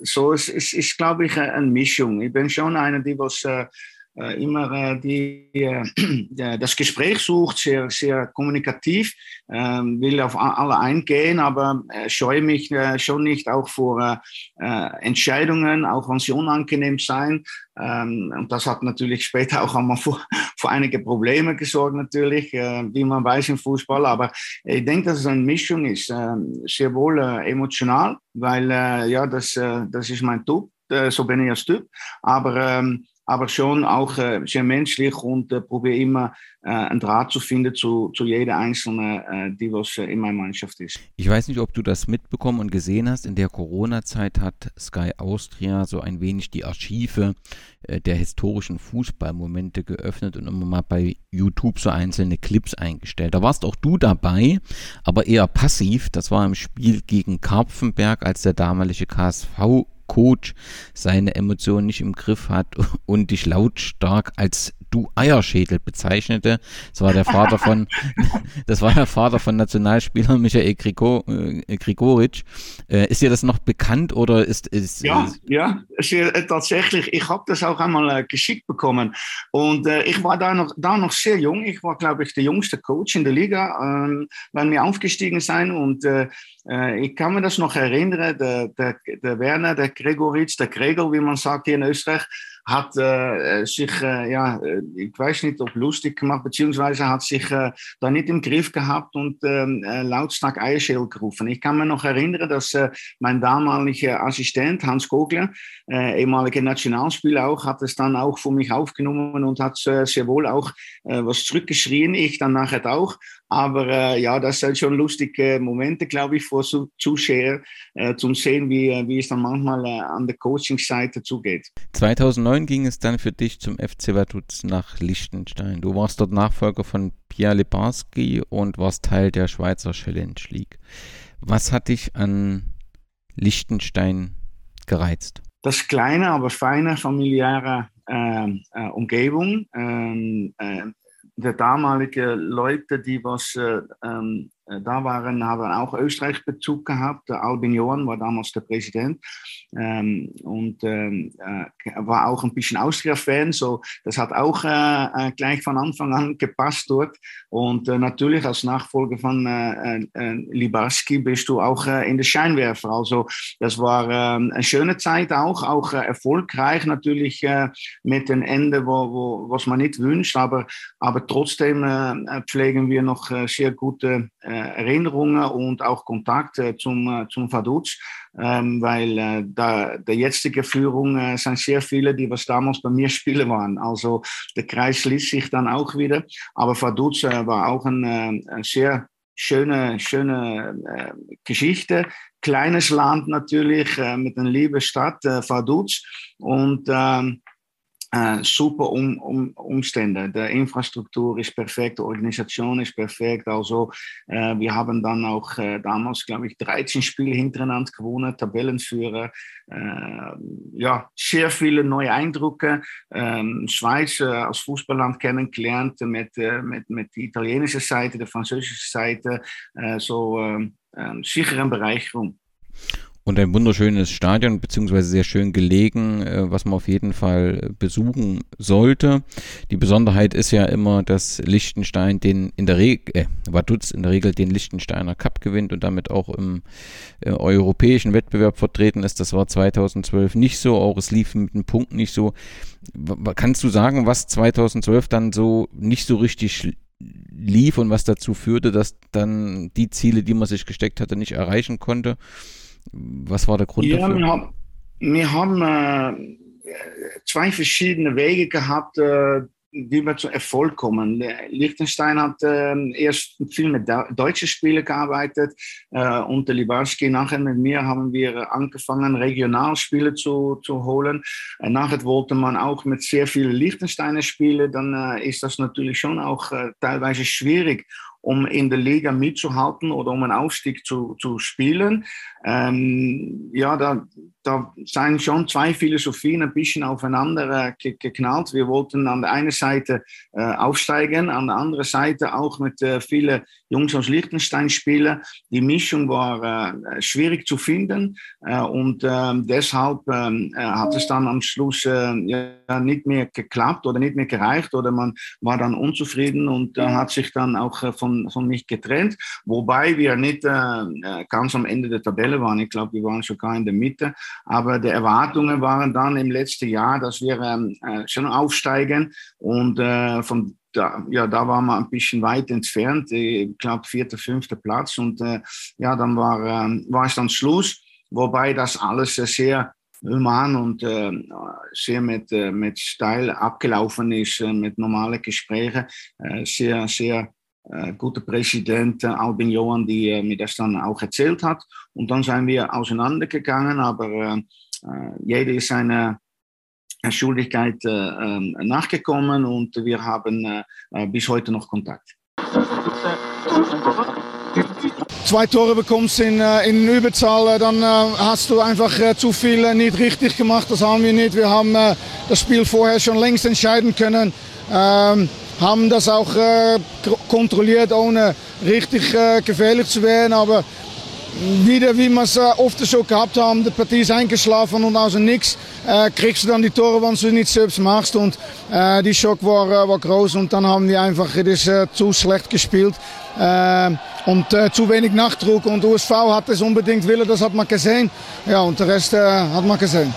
so es ist, ist glaube ich, eine Mischung. Ich bin schon eine, die was äh, immer äh, die, äh, das Gespräch sucht, sehr, sehr kommunikativ, ähm, will auf alle eingehen, aber scheue mich schon nicht auch vor Entscheidungen, auch wenn sie unangenehm sein. Ähm, und das hat natürlich später auch einmal vor, vor einige Probleme gesorgt, natürlich, wie man weiß im Fußball. Aber ich denke, dass es eine Mischung ist, ähm, sehr wohl emotional, weil ja, das, das ist mein Typ, so bin ich als Typ. Aber aber schon auch äh, sehr menschlich und äh, probiere immer äh, einen Draht zu finden zu, zu jeder einzelne, äh, die was äh, in meiner Mannschaft ist. Ich weiß nicht, ob du das mitbekommen und gesehen hast. In der Corona-Zeit hat Sky Austria so ein wenig die Archive äh, der historischen Fußballmomente geöffnet und immer mal bei YouTube so einzelne Clips eingestellt. Da warst auch du dabei, aber eher passiv. Das war im Spiel gegen Karpfenberg, als der damalige KSV Coach seine Emotionen nicht im Griff hat und dich lautstark als du Eierschädel bezeichnete. Das war der Vater von, das war der Vater von Nationalspieler Michael Grigor, äh, Grigoric. Äh, ist dir das noch bekannt oder ist, ist ja, ist, ja, äh, tatsächlich. Ich habe das auch einmal äh, geschickt bekommen und äh, ich war da noch, da noch sehr jung. Ich war, glaube ich, der jüngste Coach in der Liga, ähm, wenn wir aufgestiegen sind und äh, ich kann mir das noch erinnern, der, der, der Werner, der Gregoritsch, der Gregor, wie man sagt hier in Österreich, hat äh, sich, äh, ja, äh, ich weiß nicht, ob lustig gemacht, beziehungsweise hat sich da nicht im Griff gehabt und ähm, äh, lautstark Eierschädel gerufen. Ich kann mir noch erinnern, dass äh, mein damaliger Assistent Hans Kogler, ehemaliger Nationalspieler auch, hat es dann auch von mich aufgenommen und hat sehr wohl auch was zurückgeschrien. Ich dann nachher auch. Aber äh, ja, das sind schon lustige Momente, glaube ich, für Zuschauer, äh, zum sehen, wie, wie es dann manchmal äh, an der Coaching-Seite zugeht. 2009 ging es dann für dich zum FC Vaduz nach Liechtenstein. Du warst dort Nachfolger von Pierre Lebarski und warst Teil der Schweizer Challenge League. Was hat dich an Liechtenstein gereizt? Das kleine, aber feine familiäre äh, äh, Umgebung. Ähm, äh, der damalige Leute, die was äh, ähm, da waren, haben auch Österreich-Bezug gehabt. Der Albin Johann war damals der Präsident ähm, und äh, war auch ein bisschen Austria-Fan. So, das hat auch äh gleich von Anfang an gepasst dort. Und äh, natürlich als Nachfolger von Libarski bist du auch in der Scheinwerfer. Also das war ähm, eine schöne Zeit auch, auch erfolgreich natürlich mit dem Ende, wo, wo, was man nicht wünscht, aber, aber trotzdem pflegen wir noch sehr gute Erinnerungen und auch Kontakt zum, zum Vaduz ähm, weil äh, da, der jetzige Führung äh, sind sehr viele, die was damals bei mir spielen waren. Also der Kreis schließt sich dann auch wieder. Aber Vaduz äh, war auch eine, äh, sehr schöne, schöne äh, Geschichte. Kleines Land natürlich, äh, mit einer lieben Stadt, äh, Vaduz. Und ähm, äh, super um, um, Umstände. Die Infrastruktur ist perfekt, die Organisation ist perfekt. Also äh, wir haben dann auch äh, damals, glaube ich, 13 Spiele hintereinander gewonnen, Tabellenführer. Äh, ja, sehr viele neue Eindrücke. Ähm, Schweiz äh, als Fußballland kennengelernt mit, äh, mit, mit der italienischen Seite, der französischen Seite. so ähm, sicher eine Bereicherung. Und ein wunderschönes Stadion, beziehungsweise sehr schön gelegen, äh, was man auf jeden Fall besuchen sollte. Die Besonderheit ist ja immer, dass Liechtenstein den in der Regel, äh, Vaduz in der Regel den Liechtensteiner Cup gewinnt und damit auch im äh, europäischen Wettbewerb vertreten ist. Das war 2012 nicht so, auch es lief mit den Punkten nicht so. Kannst du sagen, was 2012 dann so nicht so richtig lief und was dazu führte, dass dann die Ziele, die man sich gesteckt hatte, nicht erreichen konnte? Was war der Grund ja, dafür? Wir haben, wir haben äh, zwei verschiedene Wege gehabt, äh, wie wir zu Erfolg kommen. Liechtenstein hat äh, erst viel mit deutschen Spielen gearbeitet. Äh, unter Libarski nachher mit mir haben wir angefangen, Regionalspiele zu, zu holen. Äh, nachher wollte man auch mit sehr vielen Liechtensteiner spielen. Dann äh, ist das natürlich schon auch äh, teilweise schwierig, um in der Liga mitzuhalten oder um einen Aufstieg zu, zu spielen. Ähm, ja, da, da sind schon zwei Philosophien ein bisschen aufeinander äh, geknallt. Wir wollten an der einen Seite äh, aufsteigen, an der anderen Seite auch mit äh, vielen Jungs aus Liechtenstein spielen. Die Mischung war äh, schwierig zu finden äh, und ähm, deshalb ähm, äh, hat es dann am Schluss ja, nicht mehr geklappt oder nicht mehr gereicht oder man war dann unzufrieden und hat sich dann auch von von, mich getrennt, wobei wir nicht äh, ganz am Ende der Tabelle waren. Ich glaube, wir waren sogar in der Mitte. Aber die Erwartungen waren dann im letzten Jahr, dass wir ähm, äh, schon aufsteigen und äh, von da, ja, da waren wir ein bisschen weit entfernt, ich glaube vierter, fünfter Platz und äh, ja, dann war, äh, war es dann Schluss, wobei das alles sehr human und äh, sehr mit, äh, mit Style abgelaufen ist, äh, mit normalen Gesprächen. Äh, sehr, sehr äh, guter Präsident äh, Albin Johan, die äh, mir das dann auch erzählt hat. Und dann sind wir auseinandergegangen, aber äh, äh jeder ist seiner Schuldigkeit äh, ähm, nachgekommen und wir haben bis heute noch Kontakt zwei Tore bekommst in, in Überzahl, dann hast du einfach zu viel nicht richtig gemacht. Das haben wir nicht. Wir haben das Spiel vorher schon längst entscheiden können. Ähm, haben das auch kontrolliert, ohne richtig gefährlich zu werden. Aber wieder, wie wir es oft schon gehabt haben, die Partie ist eingeschlafen und aus dem Nix äh, kriegst du dann die Tore, wenn du nicht selbst machst. Und äh, die Schock war, war groß und dann haben wir einfach das, äh, zu schlecht gespielt. Äh, und äh, zu wenig Nachdruck und USV hat es unbedingt willen, das hat man gesehen. Ja, und der Rest äh, hat man gesehen.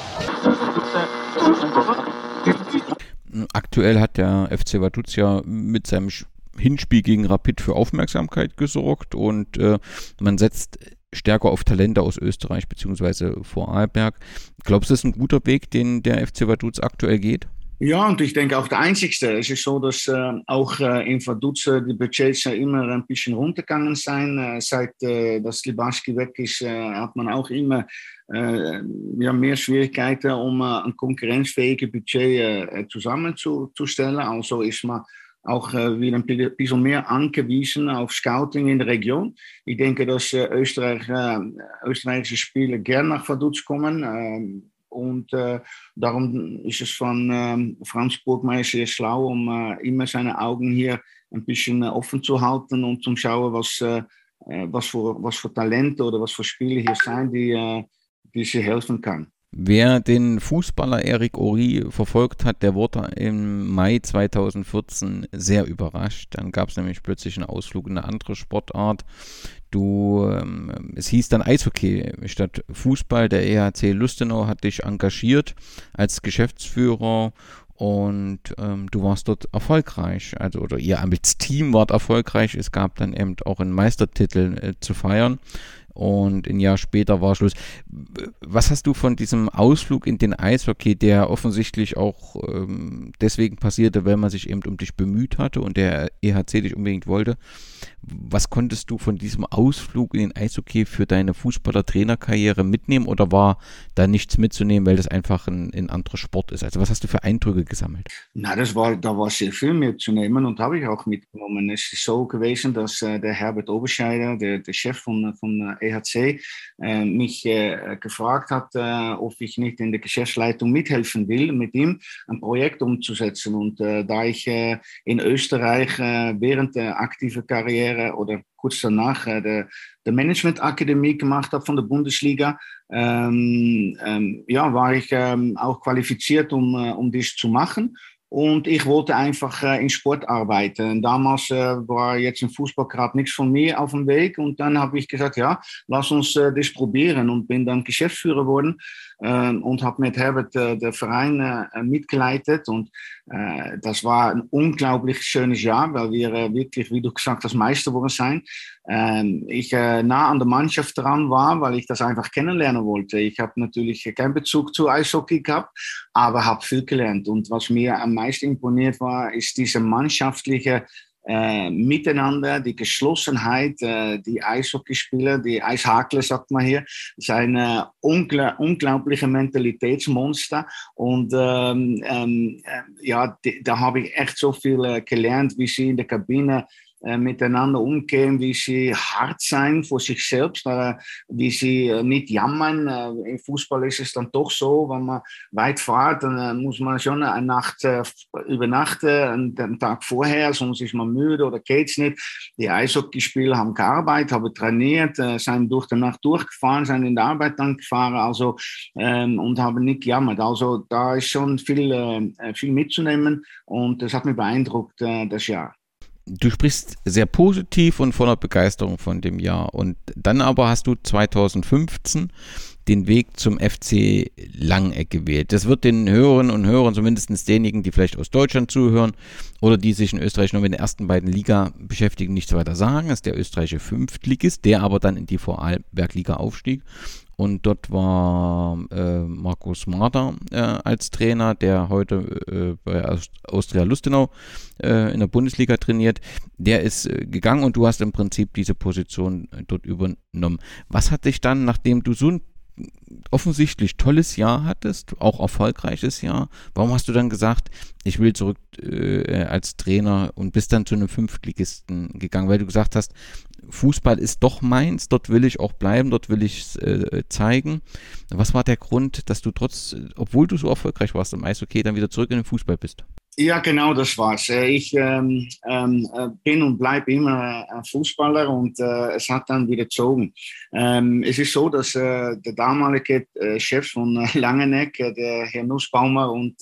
Aktuell hat der FC Vaduz ja mit seinem Hinspiel gegen Rapid für Aufmerksamkeit gesorgt und äh, man setzt stärker auf Talente aus Österreich bzw. Vorarlberg. Glaubst du, das ist ein guter Weg, den der FC Vaduz aktuell geht? Ja, und ich denke auch der einzigste. Es ist so, dass äh, auch äh, in Vaduz die Budgets immer ein bisschen runtergegangen sind. Äh, seit äh, das Libaski weg ist, hat man auch immer ja, mehr Schwierigkeiten, um ein konkurrenzfähiges Budget zusammenzustellen. Also ist man auch wieder ein bisschen mehr angewiesen auf Scouting in der Region. Ich denke, dass Österreich, österreichische Spieler gerne nach Vaduz kommen ähm, und äh, darum ist es von äh, Franz Burgmeier sehr schlau, um äh, immer seine Augen hier ein bisschen äh, offen zu halten und zu schauen, was, äh, äh, was, für, was für Talente oder was für Spiele hier sind, die, die sie helfen kann. Wer den Fußballer Eric Ori verfolgt hat, der wurde im Mai 2014 sehr überrascht. Dann gab es nämlich plötzlich einen Ausflug in eine andere Sportart. Du, ähm, es hieß dann Eishockey statt Fußball. Der EHC Lustenau hat dich engagiert als Geschäftsführer und ähm, du warst dort erfolgreich. Also, oder ihr als Team wart erfolgreich. Es gab dann eben auch einen Meistertitel äh, zu feiern und ein Jahr später war Schluss. Was hast du von diesem Ausflug in den Eishockey, der offensichtlich auch ähm, deswegen passierte, weil man sich eben um dich bemüht hatte und der EHC dich unbedingt wollte, was konntest du von diesem Ausflug in den Eishockey für deine Fußballer-Trainerkarriere mitnehmen oder war da nichts mitzunehmen, weil das einfach ein, ein anderer Sport ist? Also was hast du für Eindrücke gesammelt? Na, das war, da war sehr viel mitzunehmen und habe ich auch mitgenommen. Es ist so gewesen, dass äh, der Herbert Oberscheider, der, der Chef von, von EHC, äh, mich äh, gefragt hat, äh, ob ich nicht in der Geschäftsleitung mithelfen will, mit ihm ein Projekt umzusetzen. Und äh, da ich äh, in Österreich während der aktiven Karriere Karriere oder kurz danach äh, der, der Management Akademie gemacht habe von der Bundesliga, ähm, ähm, ja, war ich ähm, auch qualifiziert, um, äh, um dies zu machen. Und ich wollte einfach äh, in Sport arbeiten. Damals äh, war jetzt im Fußball gerade nichts von mir auf dem Weg. Und dann habe ich gesagt, ja, lass uns äh, das probieren. Und bin dann Geschäftsführer geworden und habe mit Herbert äh, den Verein äh, mitgeleitet. Und äh, das war ein unglaublich schönes Jahr, weil wir wirklich, wie du gesagt hast, Meister geworden sein. Ähm, ich nah an der Mannschaft dran war, weil ich das einfach kennenlernen wollte. Ich habe natürlich keinen Bezug zu Eishockey gehabt, aber habe viel gelernt. Und was mir am meisten imponiert war, ist diese mannschaftliche äh, Miteinander, die Geschlossenheit, äh, die Eishockeyspieler, die Eishakler, sagt man hier, sind äh, ungl unglaubliche Mentalitätsmonster. Und ähm, ähm, äh, ja, die, da habe ich echt so viel äh, gelernt, wie sie in der Kabine miteinander umgehen, wie sie hart sein vor sich selbst, äh, wie sie äh, nicht jammern. Äh, Im Fußball ist es dann doch so, wenn man weit fährt, dann äh, muss man schon eine Nacht äh, übernachten, den Tag vorher, sonst ist man müde oder geht's nicht. Die Eishockeyspieler haben gearbeitet, haben trainiert, sind durch die Nacht durchgefahren, sind in der Arbeit dann gefahren, also ähm, und haben nicht gejammert. Also da ist schon viel, viel mitzunehmen und das hat mich beeindruckt, das Jahr du sprichst sehr positiv und voller Begeisterung von dem Jahr. Und dann aber hast du 2015 den Weg zum FC Langeck gewählt. Das wird den Hörern und Hörern, zumindest denjenigen, die vielleicht aus Deutschland zuhören oder die sich in Österreich nur mit den ersten beiden Liga beschäftigen, nichts weiter sagen. Das ist der österreichische Fünftligist, der aber dann in die Vorarlberg-Liga aufstieg und dort war äh, Markus Marder äh, als Trainer, der heute äh, bei Austria Lustenau äh, in der Bundesliga trainiert. Der ist äh, gegangen und du hast im Prinzip diese Position äh, dort übernommen. Was hat dich dann, nachdem du so ein offensichtlich tolles Jahr hattest, auch erfolgreiches Jahr. Warum hast du dann gesagt, ich will zurück als Trainer und bist dann zu einem Fünftligisten gegangen, weil du gesagt hast, Fußball ist doch meins, dort will ich auch bleiben, dort will ich äh, zeigen. Was war der Grund, dass du trotz, obwohl du so erfolgreich warst im Eishockey, dann wieder zurück in den Fußball bist? Ja, genau, das war's. Äh, ich ähm, ähm, äh, bin und bleibe immer ein Fußballer und äh, es hat dann wieder gezogen. Ähm, es ist so, dass äh, der damalige äh, Chef von äh, Langeneck, der Herr Nussbaumer und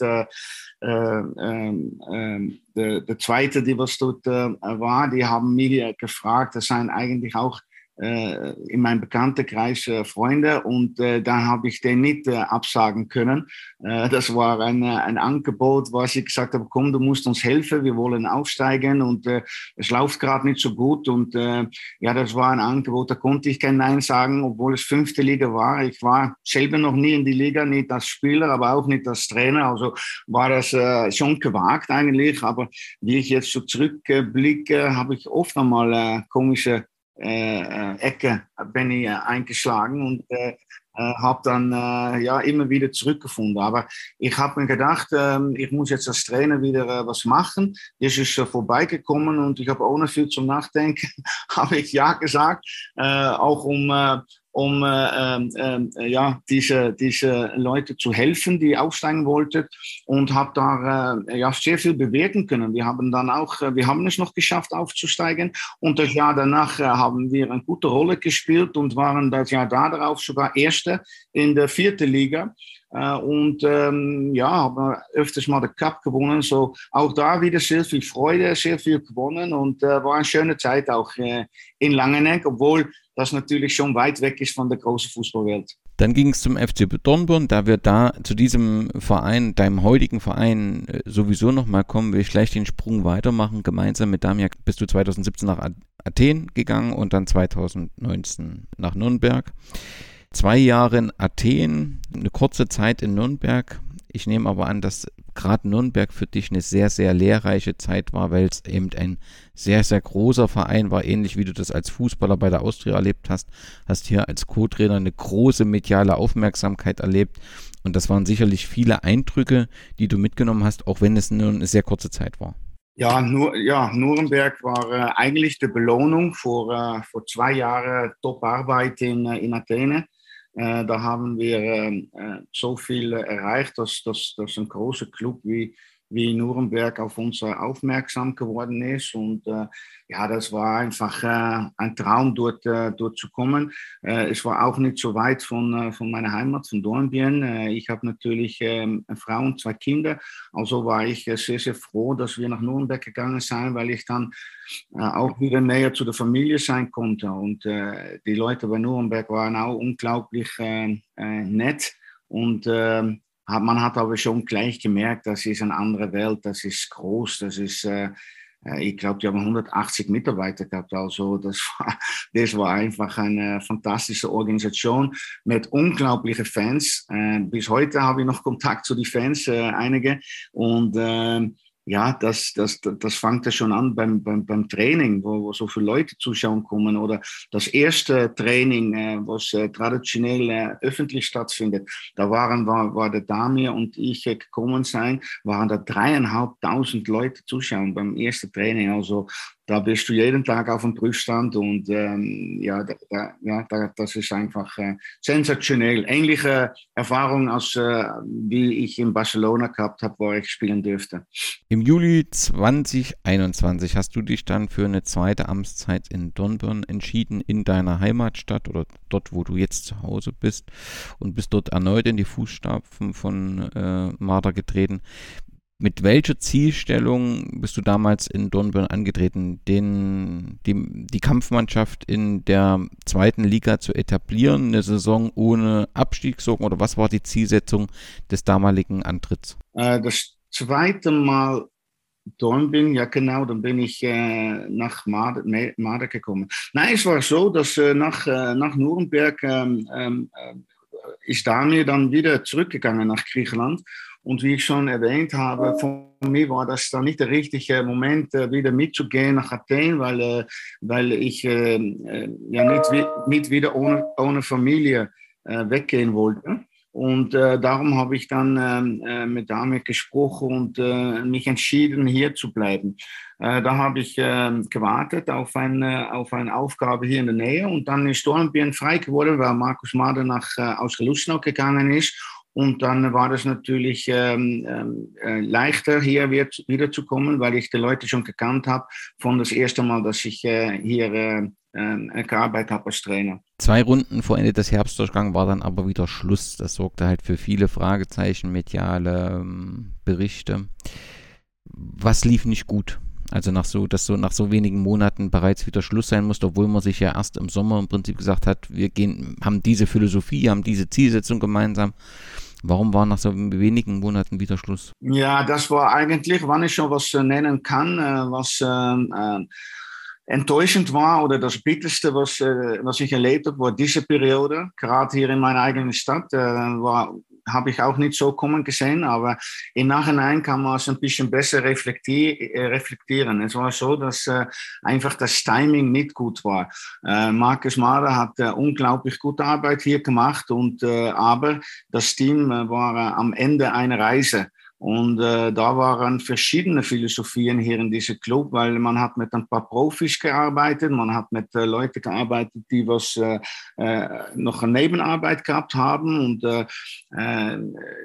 ähm, ähm, der, der, zweite, die was dort war, die haben mich gefragt, das sind eigentlich auch äh, in meinem Bekanntenkreis äh, Freunde und äh, dann habe ich den nicht äh, absagen können. Äh, das war ein, äh, ein Angebot, was ich gesagt habe, komm, du musst uns helfen, wir wollen aufsteigen und es läuft gerade nicht so gut und ja, das war ein Angebot, da konnte ich kein Nein sagen, obwohl es fünfte Liga war. Ich war selber noch nie in die Liga, nicht als Spieler, aber auch nicht als Trainer, also war das schon gewagt eigentlich, aber wie ich jetzt so zurückblicke, habe ich oft einmal komische äh, äh, Ecke bin ich äh, eingeschlagen und äh, habe dann äh, ja immer wieder zurückgefunden. Aber ich habe mir gedacht, äh, ich muss jetzt als Trainer wieder äh, was machen. Das ist äh, vorbeigekommen und ich habe ohne viel zum Nachdenken, habe ich ja gesagt, äh, auch um äh, um äh, äh, äh, ja, diese, diese Leute zu helfen, die aufsteigen wollten und habe da äh, ja, sehr viel bewirken können. Wir haben dann auch, äh, wir haben es noch geschafft aufzusteigen und das Jahr danach äh, haben wir eine gute Rolle gespielt und waren das Jahr darauf sogar Erste in der vierten Liga. Äh, und ähm, ja, haben öfters mal den Cup gewonnen. So auch da wieder sehr viel Freude, sehr viel gewonnen und äh, war eine schöne Zeit auch äh, in Langeneck, obwohl das natürlich schon weit weg ist von der großen Fußballwelt. Dann ging es zum FC Dornborn, da wir da zu diesem Verein, deinem heutigen Verein, äh, sowieso nochmal kommen, will ich gleich den Sprung weitermachen. Gemeinsam mit Damia bist du 2017 nach Athen gegangen und dann 2019 nach Nürnberg. Zwei Jahre in Athen, eine kurze Zeit in Nürnberg. Ich nehme aber an, dass gerade Nürnberg für dich eine sehr, sehr lehrreiche Zeit war, weil es eben ein sehr, sehr großer Verein war, ähnlich wie du das als Fußballer bei der Austria erlebt hast. Hast hier als Co-Trainer eine große mediale Aufmerksamkeit erlebt. Und das waren sicherlich viele Eindrücke, die du mitgenommen hast, auch wenn es nur eine sehr kurze Zeit war. Ja, nur, ja Nuremberg war äh, eigentlich die Belohnung vor, äh, vor zwei Jahren Top-Arbeit in, äh, in Athene. Äh, da haben wir ähm, äh, so viel erreicht, dass, dass, dass ein großer Club wie, wie Nuremberg auf uns aufmerksam geworden ist. Und äh, ja, das war einfach äh, ein Traum, dort, äh, dort zu kommen. Äh, es war auch nicht so weit von, äh, von meiner Heimat, von Dornbirn. Äh, ich habe natürlich ähm, eine Frau und zwei Kinder. Also war ich sehr, sehr froh, dass wir nach Nuremberg gegangen sind, weil ich dann auch wieder näher zu der Familie sein konnte. Und die Leute bei Nuremberg waren auch unglaublich nett. Und ähm, man hat aber schon gleich gemerkt, das ist eine andere Welt, das ist groß, das ist, äh, äh ich glaube, die haben 180 Mitarbeiter gehabt. Also das war, das war einfach eine fantastische Organisation mit unglaublichen Fans. Äh, bis heute habe ich noch Kontakt zu den Fans, äh, einige. Und äh, ja, das, das, das fängt ja schon an beim, beim, beim Training, wo, wo so viele Leute zuschauen kommen oder das erste Training, äh, was äh, traditionell äh, öffentlich stattfindet. Da waren, war, war der Damir und ich äh, gekommen sein, waren da dreieinhalbtausend Leute zuschauen beim ersten Training. Also da bist du jeden Tag auf dem Prüfstand und ähm, ja, da, da, ja da, das ist einfach äh, sensationell. Ähnliche Erfahrung als äh, wie ich in Barcelona gehabt habe, wo ich spielen dürfte. Im Juli 2021 hast du dich dann für eine zweite Amtszeit in Dornbirn entschieden, in deiner Heimatstadt oder dort, wo du jetzt zu Hause bist und bist dort erneut in die Fußstapfen von äh, Marder getreten. Mit welcher Zielstellung bist du damals in Dornbirn angetreten, den, die, die Kampfmannschaft in der zweiten Liga zu etablieren, eine Saison ohne Abstiegssorgen oder was war die Zielsetzung des damaligen Antritts? Äh, das zweite Mal Dornbirn, ja genau, dann bin ich äh, nach Marder gekommen. Nein, es war so, dass äh, nach, äh, nach Nürnberg ähm, ähm, äh, ist Daniel dann wieder zurückgegangen nach Griechenland. Und wie ich schon erwähnt habe, von mir war das dann nicht der richtige Moment, äh, wieder mitzugehen nach Athen, weil, äh, weil ich ja nicht, nicht wieder ohne, ohne Familie weggehen wollte. Und äh, darum habe ich dann ähm, äh, mit damit gesprochen und äh, mich entschieden, hier zu bleiben. Äh, da habe ich äh, gewartet auf eine, auf eine Aufgabe hier in der Nähe und dann ist Dornbirn frei geworden, weil Markus Mader nach äh, aus Lustenau gegangen ist. Und dann war das natürlich ähm, ähm äh, leichter, hier wieder zu kommen, weil ich die Leute schon gekannt habe von das erste Mal, dass ich äh, hier äh, äh, gearbeitet habe als Trainer. Zwei Runden vor Ende des Herbstdurchgangs war dann aber wieder Schluss. Das sorgte halt für viele Fragezeichen, mediale ähm, Berichte. Was lief nicht gut? Also nach so, dass so nach so wenigen Monaten bereits wieder Schluss sein musste, obwohl man sich ja erst im Sommer im Prinzip gesagt hat, wir gehen, haben diese Philosophie, haben diese Zielsetzung gemeinsam. Warum war nach so wenigen Monaten wieder Schluss? Ja, das war eigentlich, wann ich schon was nennen kann, äh, was äh, äh enttäuschend war oder das Bitterste, was, äh, was ich erlebt habe, war diese Periode. Gerade hier in meiner eigenen Stadt äh, war, habe ich auch nicht so kommen gesehen, aber im Nachhinein kann man es ein bisschen besser äh, reflektieren. Es war so, dass äh, einfach das Timing nicht gut war. Äh, Markus Mara hat äh, unglaublich gute Arbeit hier gemacht und äh, aber das Team äh, war am Ende einer Reise. Und äh, da waren verschiedene Philosophien hier in diesem Club, weil man hat mit ein paar Profis gearbeitet, man hat mit äh, Leuten gearbeitet, die was äh, äh, noch eine Nebenarbeit gehabt haben und äh, äh,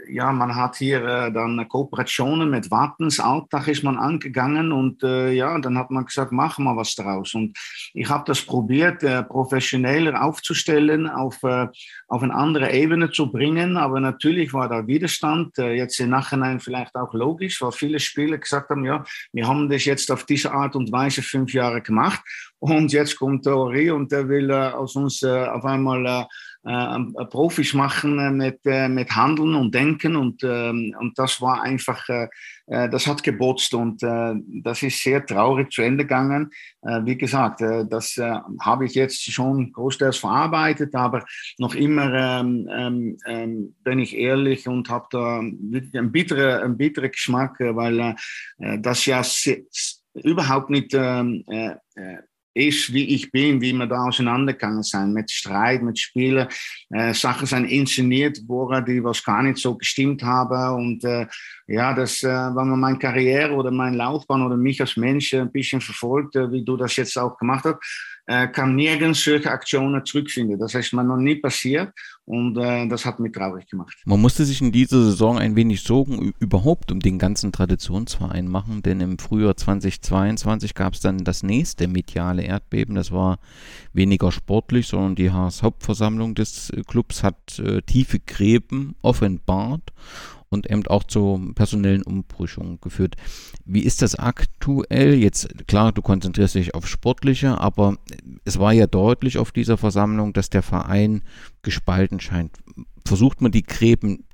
ja, man hat hier dann Kooperationen mit Wattens, Alltag ist man angegangen und ja, dann hat man gesagt, machen wir was draus. Und ich habe das probiert, professioneller aufzustellen, auf, auf eine andere Ebene zu bringen, aber natürlich war da Widerstand, jetzt im Nachhinein vielleicht auch logisch, weil viele Spieler gesagt haben, ja, wir haben das jetzt auf diese Art und Weise fünf Jahre gemacht und jetzt kommt Ori und der will äh, aus uns äh, auf einmal äh, äh, Profis machen äh, mit, äh, mit Handeln und Denken und, ähm, und das war einfach, das hat gebotzt und das ist sehr traurig zu Ende gegangen. wie gesagt, das habe ich jetzt schon großteils verarbeitet, aber noch immer ähm, ähm, ähm bin ich ehrlich und habe da einen bitteren, einen bitteren Geschmack, weil das ja überhaupt nicht ähm, ist, wie ich bin, wie wir da auseinandergegangen sind, mit Streit, mit Spielen. Äh, Sachen sind inszeniert worden, die was gar nicht so gestimmt haben. Und äh, ja, das, äh, wenn man meine Karriere oder meine Laufbahn oder mich als Mensch ein bisschen verfolgt, äh, wie du das jetzt auch gemacht hast, äh, kann nirgends solche Aktionen zurückfinden. Das ist mir noch nie passiert und äh, das hat mich traurig gemacht. Man musste sich in dieser Saison ein wenig Sorgen überhaupt um den ganzen Traditionsverein machen, denn im Frühjahr 2022 gab es dann das nächste mediale Erdbeben. Das war weniger sportlich, sondern die Hauptversammlung des Clubs hat äh, tiefe Gräben offenbart und eben auch zu personellen Umbrüchungen geführt. Wie ist das aktuell? Jetzt, klar, du konzentrierst dich auf Sportliche, aber es war ja deutlich auf dieser Versammlung, dass der Verein gespalten scheint. Versucht man die Gräben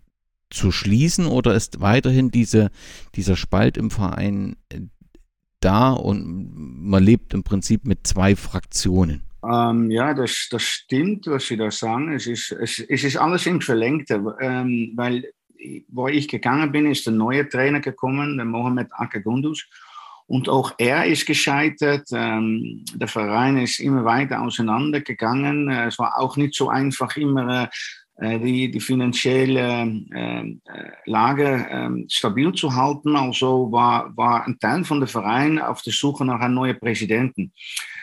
zu schließen oder ist weiterhin diese, dieser Spalt im Verein äh, da und man lebt im Prinzip mit zwei Fraktionen? Ähm, ja, das, das stimmt, was Sie da sagen. Es ist, es, es ist alles im Verlängten, ähm, weil wo ich gegangen bin, ist der neue Trainer gekommen, der Mohamed Akagundus. Und auch er ist gescheitert. Ähm, der Verein ist immer weiter auseinandergegangen. Äh, es war auch nicht so einfach, immer äh, die, die finanzielle äh, Lage ähm, stabil zu halten. Also war, war ein Teil von der Verein auf der Suche nach einem neuen Präsidenten.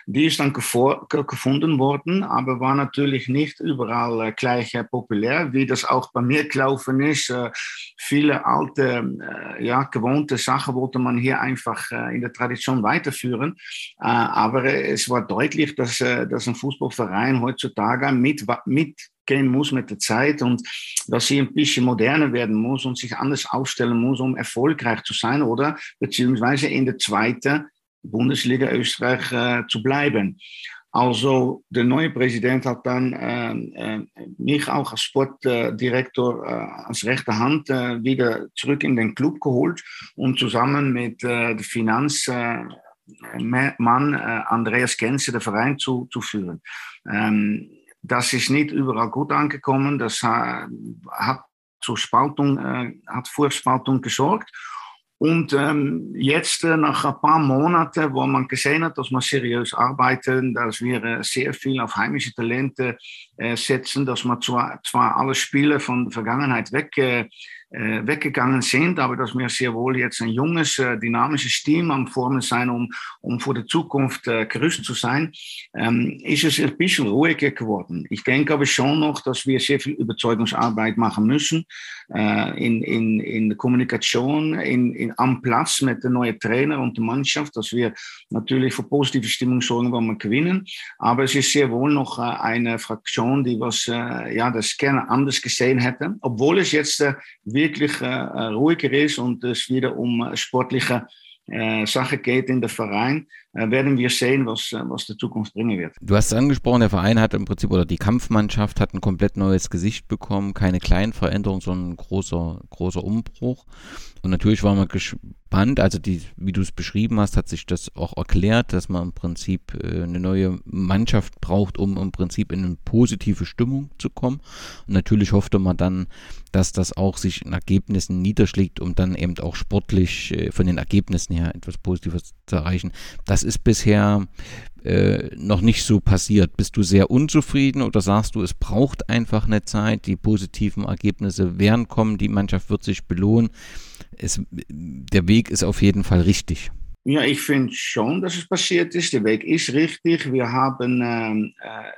Die ist dann gefunden worden, aber war natürlich nicht überall äh, gleich äh, populär, wie das auch bei mir gelaufen ist. Äh, viele alte, ja, gewohnte Sachen wollte man hier einfach in der Tradition weiterführen. aber es war deutlich, dass, dass ein Fußballverein heutzutage mit, mitgehen muss mit der Zeit und dass sie ein bisschen moderner werden muss und sich anders aufstellen muss, um erfolgreich zu sein oder beziehungsweise in der zweiten Bundesliga Österreich äh, zu bleiben. Also der neue Präsident hat dann äh, äh, mich auch als Sportdirektor äh, als rechte Hand äh, wieder zurück in den Club geholt und zusammen mit äh, Finanzmann äh, Andreas Genze den Verein zu, zu führen. Ähm, das ist nicht überall gut angekommen. Das hat zur Spaltung, hat Spaltung gesorgt. Und ähm, jetzt, äh, nach ein paar Monaten, wo man gesehen hat, dass wir seriös arbeiten, dass wir äh, sehr viel auf heimische Talente äh, setzen, dass wir zwar, zwar alle Spiele von der Vergangenheit weg äh, weggegangen sind, aber dass wir sehr wohl jetzt ein junges, äh, dynamisches Team am Formen sein, um, um für die Zukunft äh, gerüstet zu sein, ähm, ist es ein bisschen ruhiger geworden. Ich denke aber schon noch, dass wir sehr viel Überzeugungsarbeit machen müssen äh, in, in, in der Kommunikation, in, in, am Platz mit den neuen Trainer und der Mannschaft, dass wir natürlich für positive Stimmung sorgen, wenn wir gewinnen. Aber es ist sehr wohl noch äh, eine Fraktion, die was, äh, ja, das gerne anders gesehen hätte, obwohl es jetzt äh, wirklich äh, ruhiger ist und es wieder um sportliche äh, Sache geht in der Verein, werden wir sehen, was, äh, was die Zukunft bringen wird. Du hast es angesprochen, der Verein hat im Prinzip, oder die Kampfmannschaft hat ein komplett neues Gesicht bekommen, keine kleinen Veränderungen, sondern ein großer, großer Umbruch. Und natürlich war man gespannt, also die, wie du es beschrieben hast, hat sich das auch erklärt, dass man im Prinzip äh, eine neue Mannschaft braucht, um im Prinzip in eine positive Stimmung zu kommen. Und natürlich hoffte man dann, dass das auch sich in Ergebnissen niederschlägt, um dann eben auch sportlich äh, von den Ergebnissen her etwas Positives zu erreichen. Das ist bisher äh, noch nicht so passiert. Bist du sehr unzufrieden oder sagst du, es braucht einfach eine Zeit, die positiven Ergebnisse werden kommen, die Mannschaft wird sich belohnen? Es, der Weg ist auf jeden Fall richtig. Ja, ich finde schon, dass es passiert ist. Der Weg ist richtig. Wir haben ähm, äh,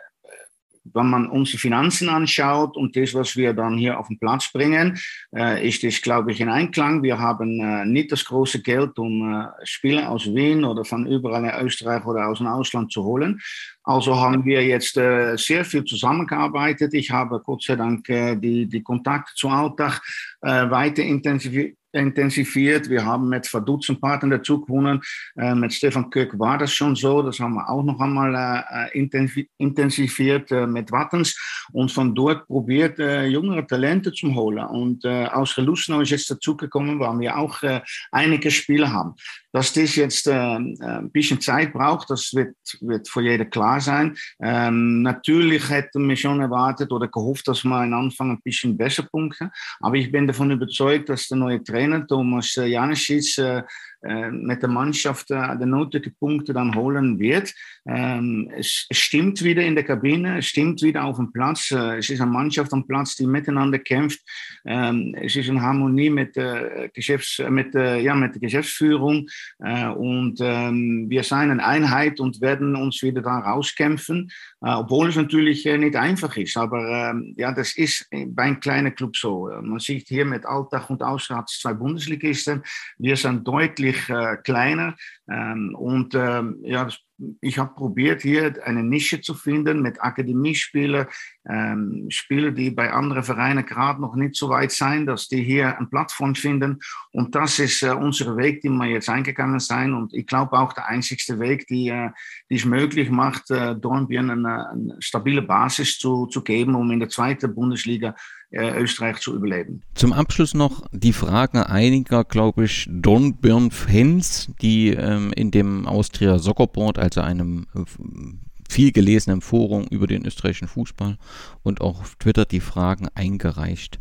wenn man unsere Finanzen anschaut und das, was wir dann hier auf den Platz bringen, äh, ist das, glaube ich, in Einklang. Wir haben äh, nicht das große Geld, um äh, Spieler aus Wien oder von überall in Österreich oder aus dem Ausland zu holen. Also haben wir jetzt äh, sehr viel zusammengearbeitet. Ich habe Gott sei Dank äh, die, die Kontakte zu Alltag äh, weiter intensiviert intensiviert. Wir haben mit verdutzten Partnern dazu gewonnen. Äh, mit Stefan Köck war das schon so. Das haben wir auch noch einmal äh, intensiviert äh, mit Wattens und von dort probiert, äh, jüngere Talente zu holen. Und äh, aus Gelussenau ist jetzt dazugekommen, weil wir auch äh, einige Spiele haben. Dass das jetzt äh, ein bisschen Zeit braucht, das wird, wird für jeder klar sein. Ähm, natürlich hätten wir schon erwartet oder gehofft, dass wir am Anfang ein bisschen besser punkten. Aber ich bin davon überzeugt, dass der neue Trainer Thomas Janicic äh, äh, mit der Mannschaft äh, die nötigen Punkte dann holen wird. Ähm, es, stimmt wieder in der Kabine, es stimmt wieder auf dem Platz. Äh, es ist eine Mannschaft am Platz, die miteinander kämpft. Ähm, es ist in Harmonie mit der, Geschäfts-, mit, ja, mit der Geschäftsführung und ähm, wir sind eine Einheit und werden uns wieder da rauskämpfen, obwohl es natürlich nicht einfach ist. Aber ja, das ist bei einem kleinen Club so. Man sieht hier mit Alltag und Ausrat zwei Bundesligisten. Wir sind deutlich äh, kleiner. Ähm, und ähm, ja, ich habe probiert, hier eine Nische zu finden mit Akademiespieler, ähm, Spieler, die bei anderen Vereinen gerade noch nicht so weit sind, dass die hier eine Plattform finden. Und das ist äh, unser Weg, den wir jetzt eingegangen sind. Und ich glaube auch der einzigste Weg, die, äh, die es möglich macht, äh, Dornbirn eine, eine stabile Basis zu, zu geben, um in der zweiten Bundesliga äh, Österreich zu überleben. Zum Abschluss noch die Frage einiger, glaube ich, Dornbirn-Fans, die ähm, in dem Austria Soccer Board, also einem äh, viel gelesenen Forum über den österreichischen Fußball und auch auf Twitter die Fragen eingereicht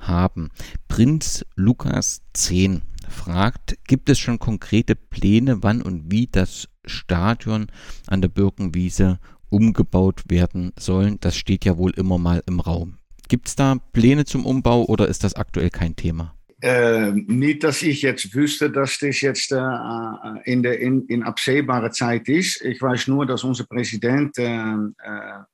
haben. Prinz Lukas 10 fragt, gibt es schon konkrete Pläne, wann und wie das Stadion an der Birkenwiese umgebaut werden soll? Das steht ja wohl immer mal im Raum. Gibt es da Pläne zum Umbau oder ist das aktuell kein Thema? Äh, nicht, dass ich jetzt wüsste, dass das jetzt äh, äh, in, der, in, in absehbarer Zeit ist. Ich weiß nur, dass unser Präsident äh, äh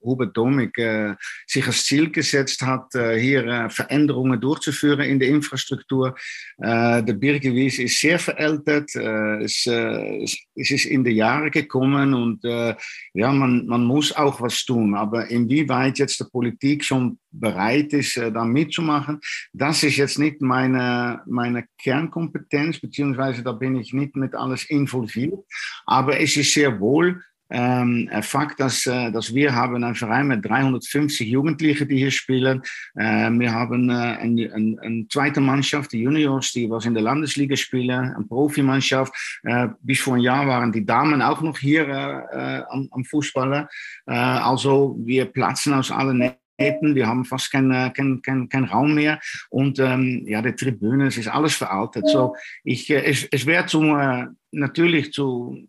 Hubert Domig äh, sich als Ziel gesetzt hat, hier Veränderungen durchzuführen in der Infrastruktur. der Birgewies ist sehr veraltet. es, es ist in die Jahre gekommen und ja, man, man muss auch was tun. Aber inwieweit jetzt die Politik schon bereit ist, da mitzumachen, das ist jetzt nicht meine meine Kernkompetenz, beziehungsweise da bin ich nicht mit alles involviert. Aber es ist sehr wohl ähm, ein Fakt, dass, äh, dass wir haben einen Verein mit 350 Jugendlichen, die hier spielen. Äh, wir haben äh, eine, eine, eine, zweite Mannschaft, die Juniors, die was in der Landesliga spielen, eine Profimannschaft. Äh, bis vor einem Jahr waren die Damen auch noch hier äh, äh, am, am Fußballer. also wir platzen aus allen wir haben fast keinen äh, kein, kein, kein Raum mehr. Und ähm, ja, die Tribüne, es ist alles veraltet. So, ich, äh, es, es wäre zum, äh, natürlich zu,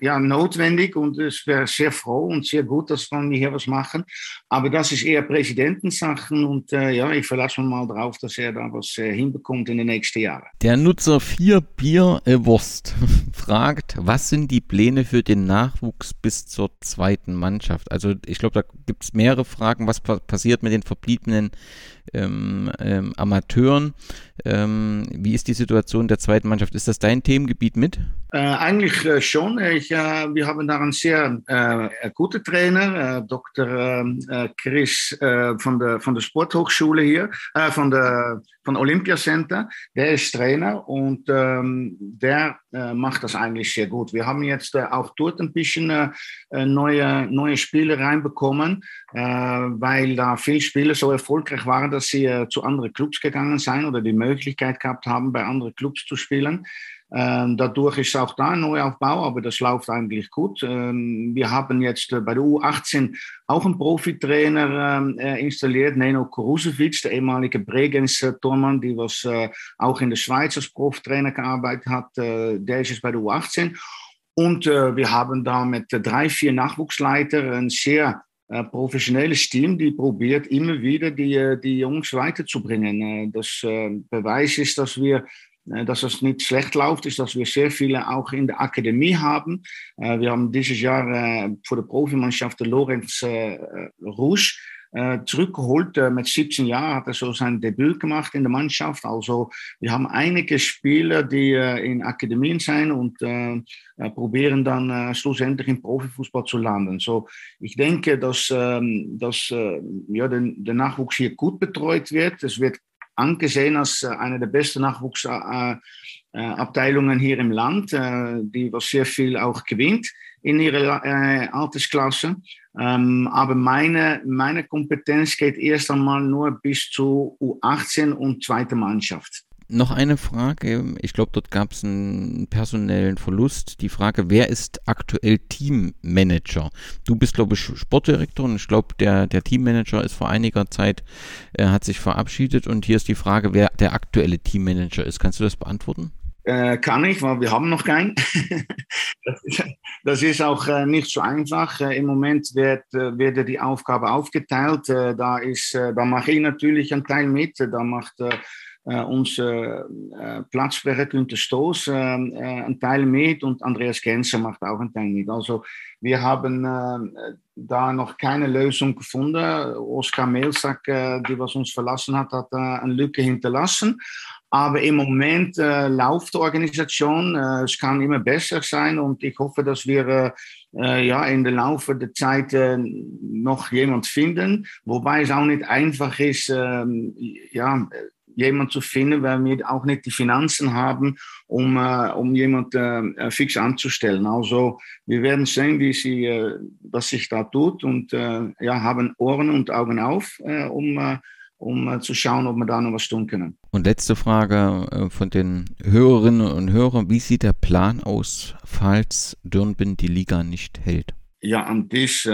ja, notwendig und es wäre sehr froh und sehr gut, dass wir hier was machen. Aber das ist eher Präsidentensachen und äh, ja, ich verlasse mich mal darauf, dass er da was äh, hinbekommt in den nächsten Jahren. Der Nutzer 4 Bier äh, Wurst fragt, was sind die Pläne für den Nachwuchs bis zur zweiten Mannschaft? Also ich glaube, da gibt es mehrere Fragen, was pa passiert mit den verbliebenen ähm, ähm, Amateuren. Ähm, wie ist die Situation der zweiten Mannschaft? Ist das dein Themengebiet mit? Äh, eigentlich äh, schon. Ich, äh, wir haben da einen sehr äh, guten Trainer, äh, Dr. Äh, Chris von, der, von der Sporthochschule hier, von der von Olympia Center. Der ist Trainer und ähm, der macht das eigentlich sehr gut. Wir haben jetzt auch dort ein bisschen neue, neue Spiele reinbekommen, weil da viele Spieler so erfolgreich waren, dass sie zu anderen Clubs gegangen sind oder die Möglichkeit gehabt haben, bei anderen Clubs zu spielen. Ähm, dadurch ist auch da ein Neuaufbau, aber das läuft eigentlich gut. Ähm, wir haben jetzt äh, bei der U18 auch einen Profitrainer ähm, äh, installiert, Neno Korusevic, der ehemalige Bregenz-Tormann, die was äh, auch in der Schweiz als Profitrainer gearbeitet hat. Äh, der ist jetzt bei der U18. Und äh, wir haben da mit drei, vier Nachwuchsleitern ein sehr äh, professionelles Team, die probiert immer wieder die, die Jungs weiterzubringen. Das Beweis ist, dass wir äh, dass es nicht schlecht läuft, ist, dass wir sehr viele auch in der Akademie haben. Äh, wir haben dieses Jahr äh, für die Profimannschaft Lorenz Rouge zurückgeholt. Mit 17 Jahren hat er so sein Debüt gemacht in der Mannschaft. Also wir haben einige Spieler, die in Akademien sind und probieren dann schlussendlich im Profifußball zu landen. So, ich denke, dass, ähm, dass ja, der, der Nachwuchs hier gut betreut wird. Es wird angesehen als äh, eine der besten Nachwuchsabteilungen hier im Land, äh, die was sehr viel auch gewinnt in ihrer äh, Altersklasse. Ähm, aber meine, meine Kompetenz geht erst einmal nur bis zu U18 und zweite Mannschaft. Noch eine Frage. Ich glaube, dort gab es einen personellen Verlust. Die Frage, wer ist aktuell Teammanager? Du bist, glaube ich, Sportdirektor und ich glaube, der, der Teammanager ist vor einiger Zeit, äh, hat sich verabschiedet und hier ist die Frage, wer der aktuelle Teammanager ist. Kannst du das beantworten? Äh, kann ich, weil wir haben noch keinen. das, ist, auch äh, nicht so einfach. Äh, Im Moment wird, äh, wird die Aufgabe aufgeteilt. Äh, da, ist, äh, da mache ich natürlich einen Teil mit. Da macht unser äh, Platzsprecher Günther Stoß einen Teil mit und Andreas Genser macht auch einen Teil mit. Also wir haben da noch keine Lösung gefunden. Oskar Mehlsack, die was uns verlassen hat, hat eine Lücke hinterlassen. Aber im Moment äh, läuft die Organisation. Äh, es kann immer besser sein und ich hoffe, dass wir äh, ja in der Laufe der Zeit noch jemand finden. Wobei es auch nicht einfach ist, ja, jemand zu finden, weil wir auch nicht die Finanzen haben, um, äh, um jemanden äh, fix anzustellen. Also wir werden sehen, wie sie, äh, was sich da tut und äh, ja, haben Ohren und Augen auf, äh, um, äh, um zu schauen, ob wir da noch was tun können. Und letzte Frage von den Hörerinnen und Hörern. Wie sieht der Plan aus, falls Dürnbind die Liga nicht hält? Ja, an das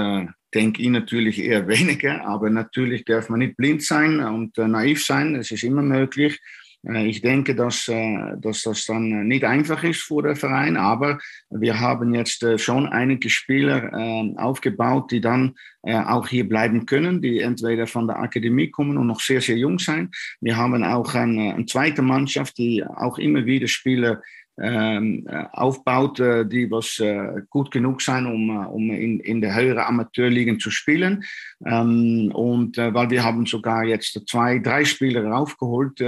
denke ich natürlich eher weniger, aber natürlich darf man nicht blind sein und äh, naiv sein, das ist immer möglich. Äh, ich denke, dass, äh, dass das dann nicht einfach ist für den Verein, aber wir haben jetzt schon einige Spieler aufgebaut, die dann auch hier bleiben können, die entweder von der Akademie kommen und noch sehr, sehr jung sein. Wir haben auch eine, eine zweite Mannschaft, die auch immer wieder Spieler ähm, äh, aufbaut, äh, die was äh, gut genug sein, um, um in, in der höheren Amateurligen zu spielen. Ähm, und weil wir haben sogar jetzt zwei, drei Spieler raufgeholt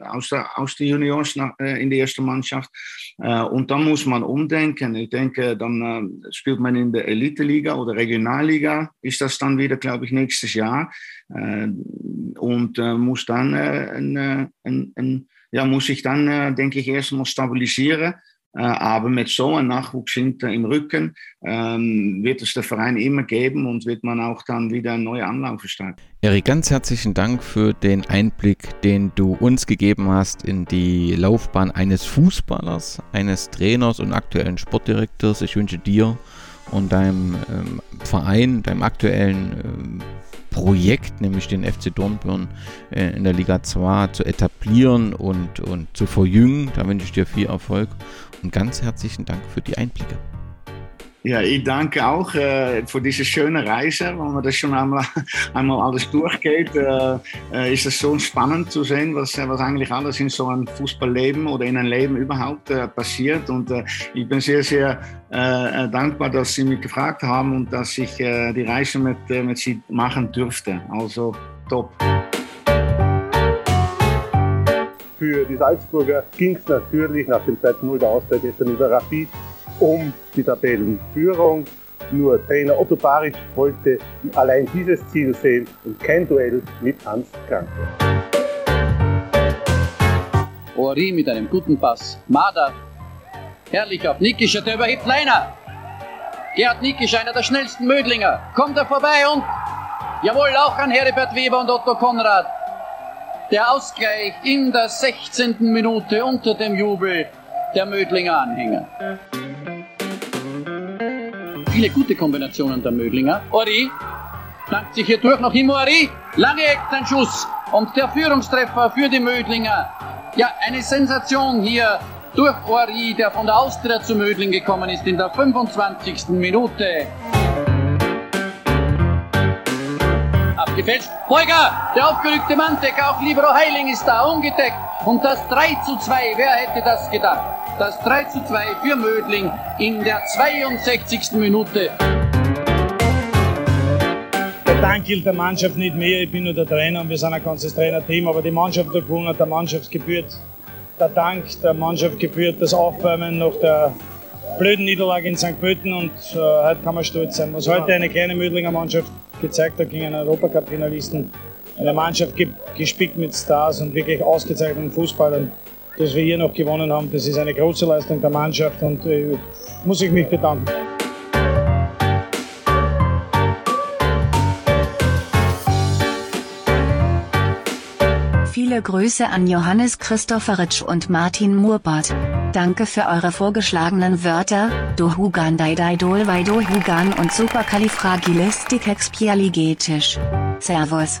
aus, der, aus den Juniors in die erste Mannschaft. und dann muss man umdenken. Ich denke, dann spielt man in der Elite-Liga oder Regionalliga, ist das dann wieder, glaube ich, nächstes Jahr. und muss dann ein, ein, ein ja, muss ich dann, äh, denke ich, erstmal stabilisieren. Äh, aber mit so einem Nachwuchs hinter im Rücken ähm, wird es der Verein immer geben und wird man auch dann wieder einen neuen Anlauf starten. Erik, ganz herzlichen Dank für den Einblick, den du uns gegeben hast in die Laufbahn eines Fußballers, eines Trainers und aktuellen Sportdirektors. Ich wünsche dir und deinem ähm, Verein, deinem aktuellen ähm, Projekt, nämlich den FC Dornbirn äh, in der Liga 2 zu etablieren und, und zu verjüngen. Da wünsche ich dir viel Erfolg und ganz herzlichen Dank für die Einblicke. Ja, ich danke auch äh, für diese schöne Reise. Wenn man das schon einmal, einmal alles durchgeht, äh, äh, ist es so spannend zu sehen, was, was eigentlich alles in so einem Fußballleben oder in einem Leben überhaupt äh, passiert. Und äh, ich bin sehr, sehr äh, dankbar, dass Sie mich gefragt haben und dass ich die Reise mit, mit Sie machen durfte. Also top. Für die Salzburger ging es natürlich nach dem 2-0 der Auszeit gestern über Rapid um die Tabellenführung. Nur Trainer Otto Baric wollte allein dieses Ziel sehen und kein Duell mit Hans Kranke. Ori mit einem guten Pass. Mada. Herrlich auf Nikischer, der überhebt Leiner. Gerhard Nikisch, einer der schnellsten Mödlinger. Kommt er vorbei und jawohl, auch an Heribert Weber und Otto Konrad. Der Ausgleich in der 16. Minute unter dem Jubel der Mödlinger Anhänger viele gute Kombinationen der Mödlinger. Ori flankt sich hier durch, noch immer Ori. Lange Eck, ein Schuss. Und der Führungstreffer für die Mödlinger. Ja, eine Sensation hier durch Ori, der von der Austria zu Mödling gekommen ist in der 25. Minute. Abgefälscht. Beuger, der aufgerückte Manndecker, auch Libero Heiling ist da, ungedeckt. Und das 3 zu 2, wer hätte das gedacht? Das 3 zu 2 für Mödling in der 62. Minute. Der Dank gilt der Mannschaft nicht mehr. Ich bin nur der Trainer und wir sind ein ganzes Trainerteam. Aber die Mannschaft hat gewonnen, der Mannschaft gebührt der Dank der Mannschaft gebührt das Aufwärmen nach der blöden Niederlage in St. Pölten und äh, heute kann man stolz sein. Was heute eine kleine Mödlinger Mannschaft gezeigt hat gegen einen Europacup-Finalisten, eine Mannschaft gespickt mit Stars und wirklich ausgezeichneten Fußballern, dass wir hier noch gewonnen haben. Das ist eine große Leistung der Mannschaft und äh, muss ich mich bedanken. Viele Grüße an Johannes Christopheritsch und Martin Murbart. Danke für eure vorgeschlagenen Wörter, Dohugan Daidai Hugan und Superkalifragilistikexpialigetisch. Servus.